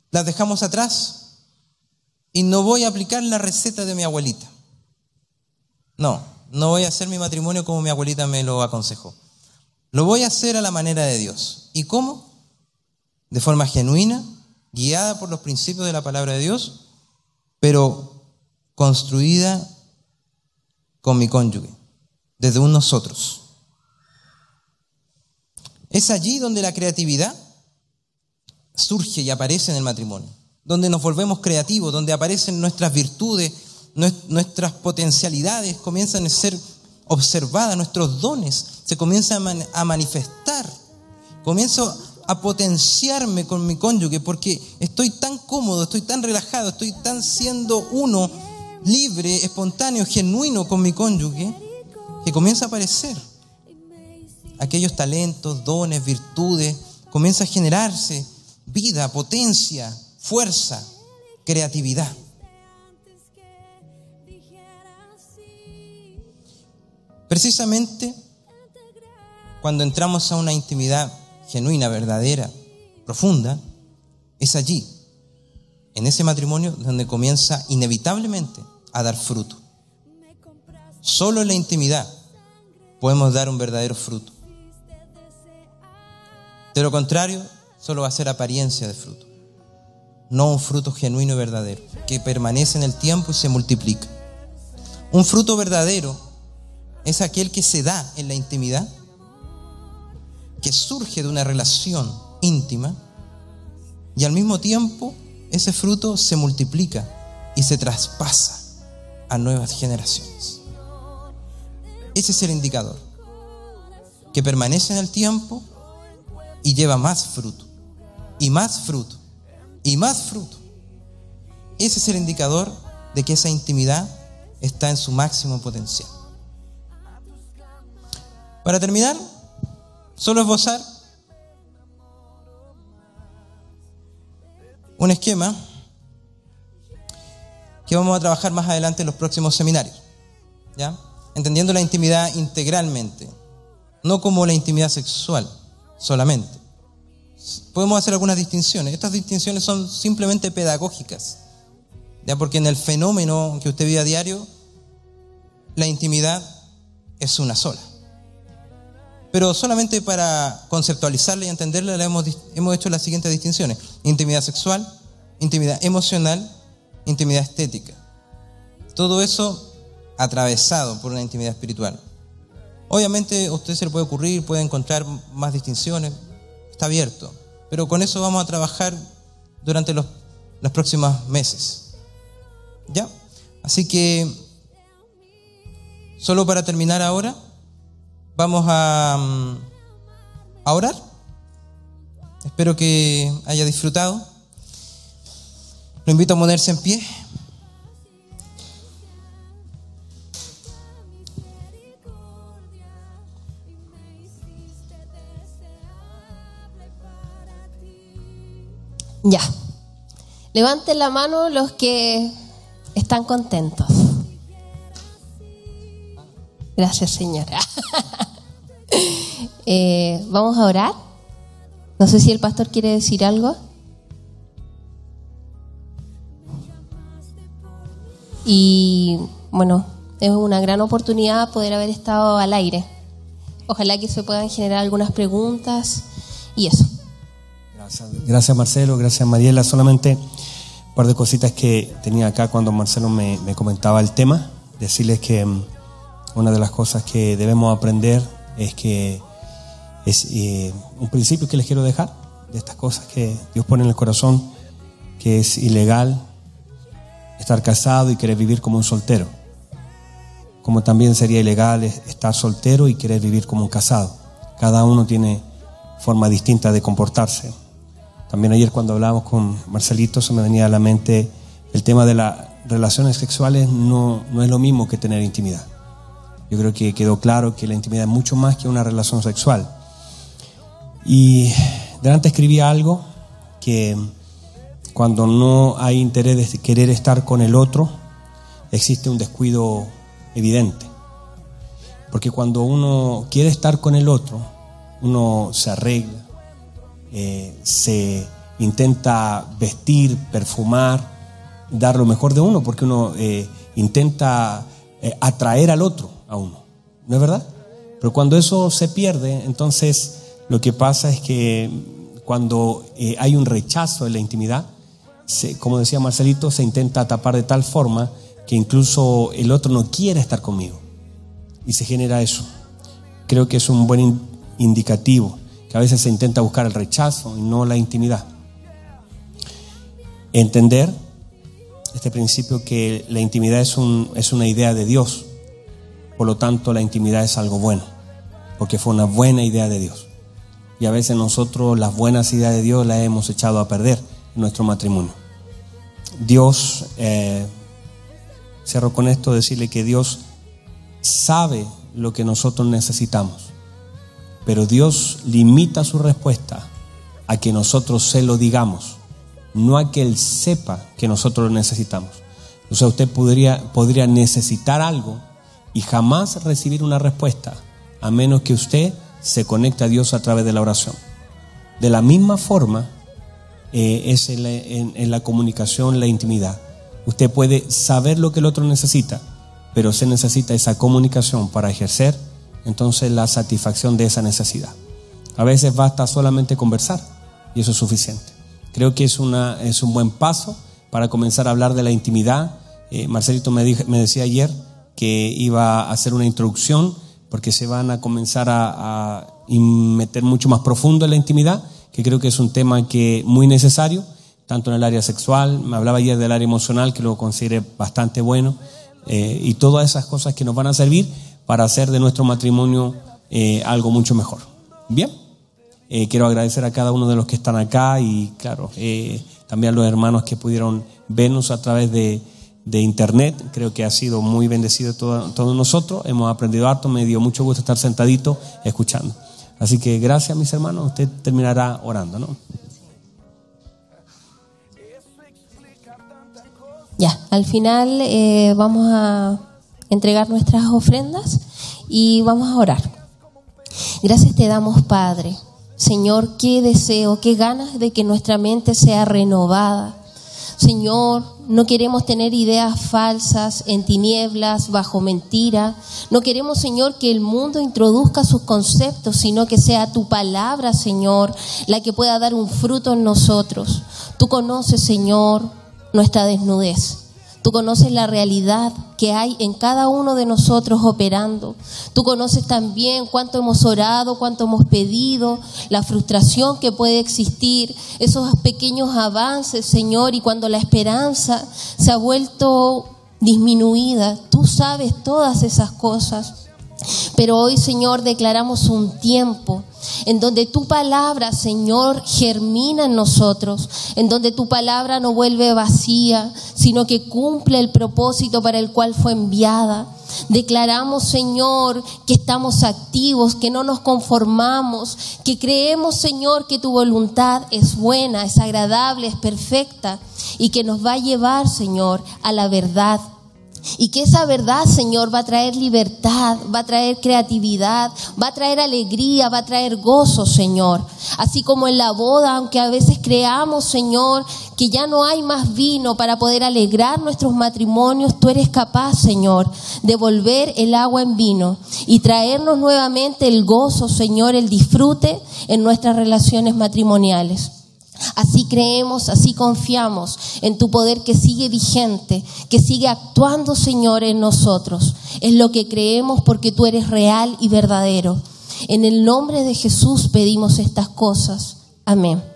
las dejamos atrás y no voy a aplicar la receta de mi abuelita. No, no voy a hacer mi matrimonio como mi abuelita me lo aconsejó. Lo voy a hacer a la manera de Dios. ¿Y cómo? De forma genuina, guiada por los principios de la palabra de Dios, pero construida con mi cónyuge, desde un nosotros. Es allí donde la creatividad surge y aparece en el matrimonio, donde nos volvemos creativos, donde aparecen nuestras virtudes, nuestras potencialidades comienzan a ser observadas, nuestros dones se comienzan a manifestar. Comienzo a potenciarme con mi cónyuge porque estoy tan cómodo, estoy tan relajado, estoy tan siendo uno, libre, espontáneo, genuino con mi cónyuge, que comienza a aparecer aquellos talentos, dones, virtudes, comienza a generarse vida, potencia, fuerza, creatividad. Precisamente cuando entramos a una intimidad genuina, verdadera, profunda, es allí, en ese matrimonio, donde comienza inevitablemente a dar fruto. Solo en la intimidad podemos dar un verdadero fruto. De lo contrario, solo va a ser apariencia de fruto, no un fruto genuino y verdadero, que permanece en el tiempo y se multiplica. Un fruto verdadero es aquel que se da en la intimidad, que surge de una relación íntima y al mismo tiempo ese fruto se multiplica y se traspasa a nuevas generaciones. Ese es el indicador, que permanece en el tiempo y lleva más fruto, y más fruto, y más fruto. Ese es el indicador de que esa intimidad está en su máximo potencial. Para terminar, solo esbozar un esquema que vamos a trabajar más adelante en los próximos seminarios. ¿Ya? Entendiendo la intimidad integralmente, no como la intimidad sexual solamente. Podemos hacer algunas distinciones. Estas distinciones son simplemente pedagógicas. ¿Ya? Porque en el fenómeno que usted vive a diario, la intimidad es una sola. Pero solamente para conceptualizarla y entenderla hemos, hemos hecho las siguientes distinciones. Intimidad sexual, intimidad emocional, intimidad estética. Todo eso atravesado por una intimidad espiritual. Obviamente a usted se le puede ocurrir, puede encontrar más distinciones, está abierto. Pero con eso vamos a trabajar durante los, los próximos meses. ¿Ya? Así que, solo para terminar ahora, Vamos a, mm, a orar. Espero que haya disfrutado. Lo invito a ponerse en pie. Ya. Levanten la mano los que están contentos. Gracias, señora. Eh, Vamos a orar. No sé si el pastor quiere decir algo. Y bueno, es una gran oportunidad poder haber estado al aire. Ojalá que se puedan generar algunas preguntas y eso. Gracias, Marcelo, gracias Mariela. Solamente un par de cositas que tenía acá cuando Marcelo me, me comentaba el tema. Decirles que mm, una de las cosas que debemos aprender es que es eh, un principio que les quiero dejar de estas cosas que Dios pone en el corazón, que es ilegal estar casado y querer vivir como un soltero, como también sería ilegal estar soltero y querer vivir como un casado. Cada uno tiene forma distinta de comportarse. También ayer cuando hablábamos con Marcelito se me venía a la mente el tema de las relaciones sexuales no, no es lo mismo que tener intimidad. Yo creo que quedó claro que la intimidad es mucho más que una relación sexual. Y delante escribí algo que cuando no hay interés de querer estar con el otro, existe un descuido evidente. Porque cuando uno quiere estar con el otro, uno se arregla, eh, se intenta vestir, perfumar, dar lo mejor de uno, porque uno eh, intenta eh, atraer al otro a uno. ¿No es verdad? Pero cuando eso se pierde, entonces lo que pasa es que cuando hay un rechazo en la intimidad, como decía Marcelito, se intenta tapar de tal forma que incluso el otro no quiere estar conmigo. Y se genera eso. Creo que es un buen indicativo, que a veces se intenta buscar el rechazo y no la intimidad. Entender este principio que la intimidad es, un, es una idea de Dios, por lo tanto la intimidad es algo bueno, porque fue una buena idea de Dios. Y a veces nosotros las buenas ideas de Dios las hemos echado a perder en nuestro matrimonio. Dios eh, con esto, decirle que Dios sabe lo que nosotros necesitamos, pero Dios limita su respuesta a que nosotros se lo digamos, no a que Él sepa que nosotros lo necesitamos. O sea, usted podría, podría necesitar algo y jamás recibir una respuesta, a menos que usted se conecte a Dios a través de la oración. De la misma forma eh, es en la comunicación, la intimidad. Usted puede saber lo que el otro necesita, pero se necesita esa comunicación para ejercer entonces la satisfacción de esa necesidad. A veces basta solamente conversar y eso es suficiente. Creo que es, una, es un buen paso para comenzar a hablar de la intimidad. Eh, Marcelito me, me, decía ayer que iba a hacer una introducción porque se van a comenzar a, a meter mucho más profundo en la intimidad, que creo que es un tema que muy necesario tanto en el área sexual, me hablaba ayer del área emocional, que lo consideré bastante bueno, eh, y todas esas cosas que nos van a servir para hacer de nuestro matrimonio eh, algo mucho mejor. Bien, eh, quiero agradecer a cada uno de los que están acá y claro, también a los hermanos que pudieron vernos a través de, de internet. Creo que ha sido muy bendecido todo, todos nosotros. Hemos aprendido harto, me dio mucho gusto estar sentadito escuchando. Así que gracias mis hermanos, usted terminará orando, ¿no? Ya, al final eh, vamos a entregar nuestras ofrendas y vamos a orar. Gracias te damos, Padre. Señor, qué deseo, qué ganas de que nuestra mente sea renovada. Señor, no queremos tener ideas falsas en tinieblas, bajo mentira. No queremos, Señor, que el mundo introduzca sus conceptos, sino que sea tu palabra, Señor, la que pueda dar un fruto en nosotros. Tú conoces, Señor, nuestra desnudez. Tú conoces la realidad que hay en cada uno de nosotros operando. Tú conoces también cuánto hemos orado, cuánto hemos pedido, la frustración que puede existir, esos pequeños avances, Señor, y cuando la esperanza se ha vuelto disminuida. Tú sabes todas esas cosas. Pero hoy, Señor, declaramos un tiempo en donde tu palabra, Señor, germina en nosotros, en donde tu palabra no vuelve vacía, sino que cumple el propósito para el cual fue enviada. Declaramos, Señor, que estamos activos, que no nos conformamos, que creemos, Señor, que tu voluntad es buena, es agradable, es perfecta y que nos va a llevar, Señor, a la verdad y que esa verdad, Señor, va a traer libertad, va a traer creatividad, va a traer alegría, va a traer gozo, Señor. Así como en la boda, aunque a veces creamos, Señor, que ya no hay más vino para poder alegrar nuestros matrimonios, tú eres capaz, Señor, de volver el agua en vino y traernos nuevamente el gozo, Señor, el disfrute en nuestras relaciones matrimoniales. Así creemos, así confiamos en tu poder que sigue vigente, que sigue actuando, Señor, en nosotros. Es lo que creemos porque tú eres real y verdadero. En el nombre de Jesús pedimos estas cosas. Amén.